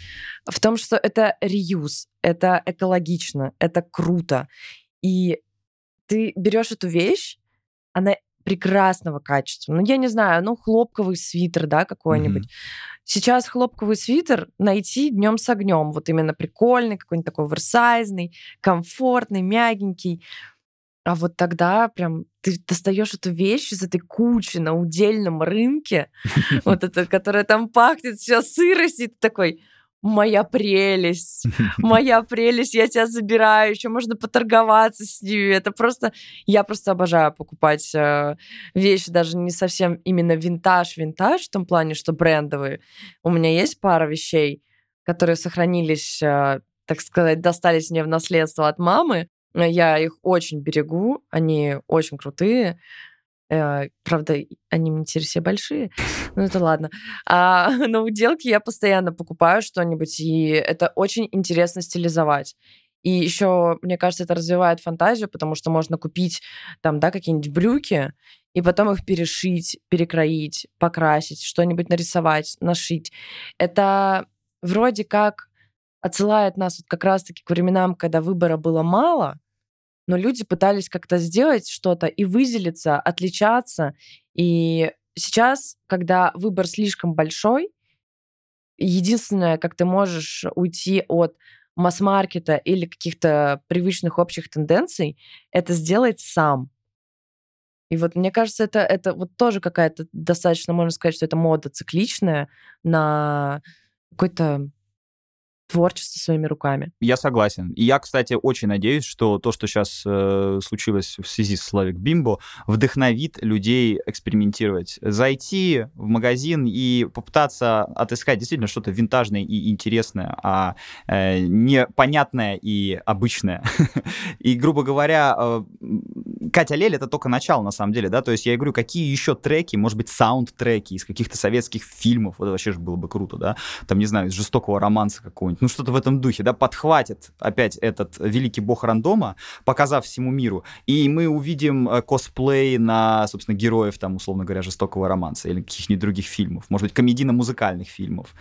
в том, что это реюз, это экологично, это круто. И ты берешь эту вещь, она прекрасного качества. Ну, я не знаю, ну, хлопковый свитер, да, какой-нибудь. Мгм. Сейчас хлопковый свитер найти днем с огнем. Вот именно прикольный, какой-нибудь такой оверсайзный, комфортный, мягенький. А вот тогда прям ты достаешь эту вещь из этой кучи на удельном рынке, вот это, которая там пахнет сейчас сыростью, ты такой, моя прелесть, моя прелесть, я тебя забираю, еще можно поторговаться с ними. Это просто, я просто обожаю покупать э, вещи, даже не совсем именно винтаж-винтаж, в том плане, что брендовые. У меня есть пара вещей, которые сохранились, э, так сказать, достались мне в наследство от мамы, я их очень берегу, они очень крутые. Э, правда, они мне теперь все большие, ну это ладно. А на уделке я постоянно покупаю что-нибудь, и это очень интересно стилизовать. И еще, мне кажется, это развивает фантазию, потому что можно купить там, да, какие-нибудь брюки, и потом их перешить, перекроить, покрасить, что-нибудь нарисовать, нашить. Это вроде как отсылает нас вот как раз-таки к временам, когда выбора было мало, но люди пытались как-то сделать что-то и выделиться, отличаться. И сейчас, когда выбор слишком большой, единственное, как ты можешь уйти от масс-маркета или каких-то привычных общих тенденций, это сделать сам. И вот мне кажется, это, это вот тоже какая-то достаточно, можно сказать, что это мода цикличная на какой-то творчество своими руками. Я согласен. И я, кстати, очень надеюсь, что то, что сейчас э, случилось в связи с Славик Бимбо, вдохновит людей экспериментировать. Зайти в магазин и попытаться отыскать действительно что-то винтажное и интересное, а э, непонятное и обычное. И, грубо говоря, э, Катя Лель — это только начало, на самом деле, да, то есть я говорю, какие еще треки, может быть, саунд-треки из каких-то советских фильмов, вот это вообще же было бы круто, да, там, не знаю, из жестокого романса какого-нибудь, ну, что-то в этом духе, да, подхватит опять этот великий бог рандома, показав всему миру, и мы увидим э, косплей на, собственно, героев, там, условно говоря, жестокого романса или каких-нибудь других фильмов, может быть, комедийно-музыкальных фильмов.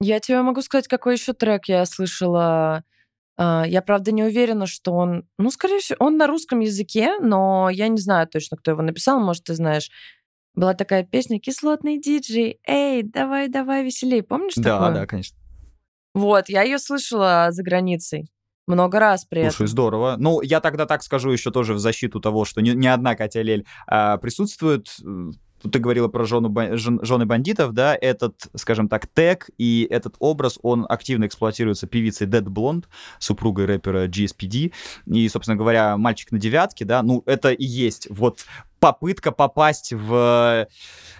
Я тебе могу сказать, какой еще трек я слышала я, правда, не уверена, что он... Ну, скорее всего, он на русском языке, но я не знаю точно, кто его написал. Может, ты знаешь. Была такая песня «Кислотный диджей». Эй, давай, давай, веселей. Помнишь да, такое? Да, да, конечно. Вот, я ее слышала за границей. Много раз при Слушай, этом. здорово. Ну, я тогда так скажу еще тоже в защиту того, что не, не одна Катя Лель а, присутствует ты говорила про жену, жен, жены бандитов, да, этот, скажем так, тег и этот образ, он активно эксплуатируется певицей Dead Blonde, супругой рэпера GSPD, и, собственно говоря, «Мальчик на девятке», да, ну, это и есть вот попытка попасть в,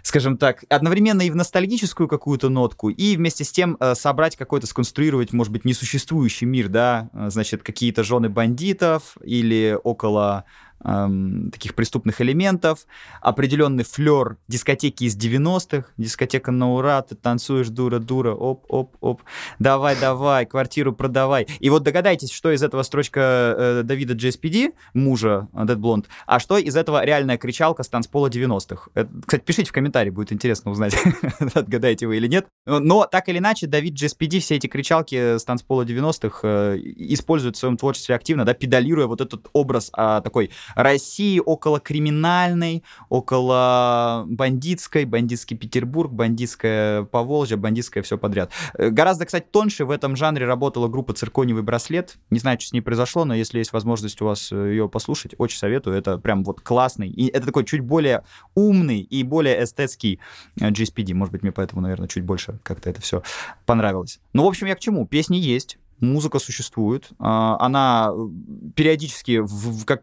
скажем так, одновременно и в ностальгическую какую-то нотку, и вместе с тем э, собрать какой-то, сконструировать, может быть, несуществующий мир, да, э, значит, какие-то жены бандитов или около эм, таких преступных элементов, определенный флер дискотеки из 90-х, дискотека на ура, ты танцуешь дура-дура, оп-оп-оп, давай-давай, квартиру продавай. И вот догадайтесь, что из этого строчка э, Давида GSPD, мужа э, Dead Blonde, а что из этого реальная кричалка с танцпола 90-х. Это, кстати, пишите в комментарии, будет интересно узнать, отгадаете вы или нет. Но так или иначе, Давид GSPD все эти кричалки с танцпола 90-х э, использует в своем творчестве активно, да, педалируя вот этот образ а, такой России около криминальной, около бандитской, бандитский Петербург, бандитская Поволжье, бандитское все подряд. Э, гораздо, кстати, тоньше в этом жанре работала группа «Цирконевый браслет». Не знаю, что с ней произошло, но если есть возможность у вас э, ее послушать, очень советую. Это прям вот классный. И это такой чуть более умный и более эстетский э, GSPD. Может быть, мне поэтому, наверное, чуть больше как-то это все понравилось. Ну, в общем, я к чему? Песни есть, музыка существует, а, она э, периодически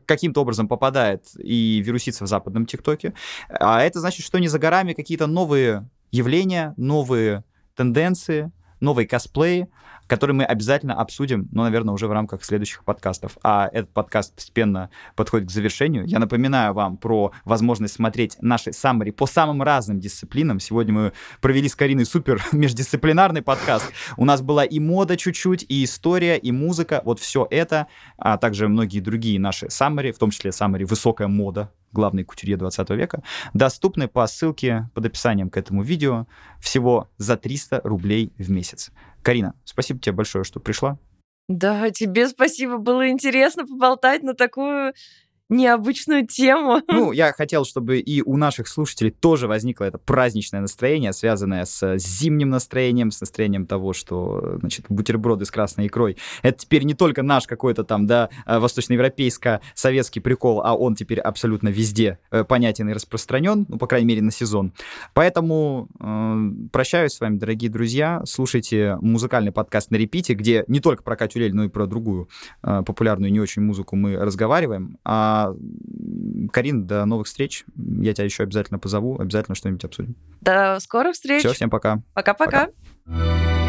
каким-то образом попадает и вирусится в западном ТикТоке, а это значит, что не за горами какие-то новые явления, новые тенденции, новые косплеи, который мы обязательно обсудим, но, наверное, уже в рамках следующих подкастов. А этот подкаст постепенно подходит к завершению. Я напоминаю вам про возможность смотреть наши саммари по самым разным дисциплинам. Сегодня мы провели с Кариной супер междисциплинарный подкаст. У нас была и мода чуть-чуть, и история, и музыка. Вот все это, а также многие другие наши саммари, в том числе саммари «Высокая мода», главный кутюрье 20 века, доступны по ссылке под описанием к этому видео всего за 300 рублей в месяц. Карина, спасибо тебе большое, что пришла. Да, тебе спасибо. Было интересно поболтать на такую необычную тему. Ну, я хотел, чтобы и у наших слушателей тоже возникло это праздничное настроение, связанное с зимним настроением, с настроением того, что, значит, бутерброды с красной икрой. Это теперь не только наш какой-то там, да, э, восточноевропейско-советский прикол, а он теперь абсолютно везде э, понятен и распространен, ну, по крайней мере, на сезон. Поэтому э, прощаюсь с вами, дорогие друзья. Слушайте музыкальный подкаст на репите, где не только про Катю но и про другую э, популярную не очень музыку мы разговариваем. А, Карин, до новых встреч. Я тебя еще обязательно позову, обязательно что-нибудь обсудим. До скорых встреч. Все, всем пока. Пока-пока. Пока.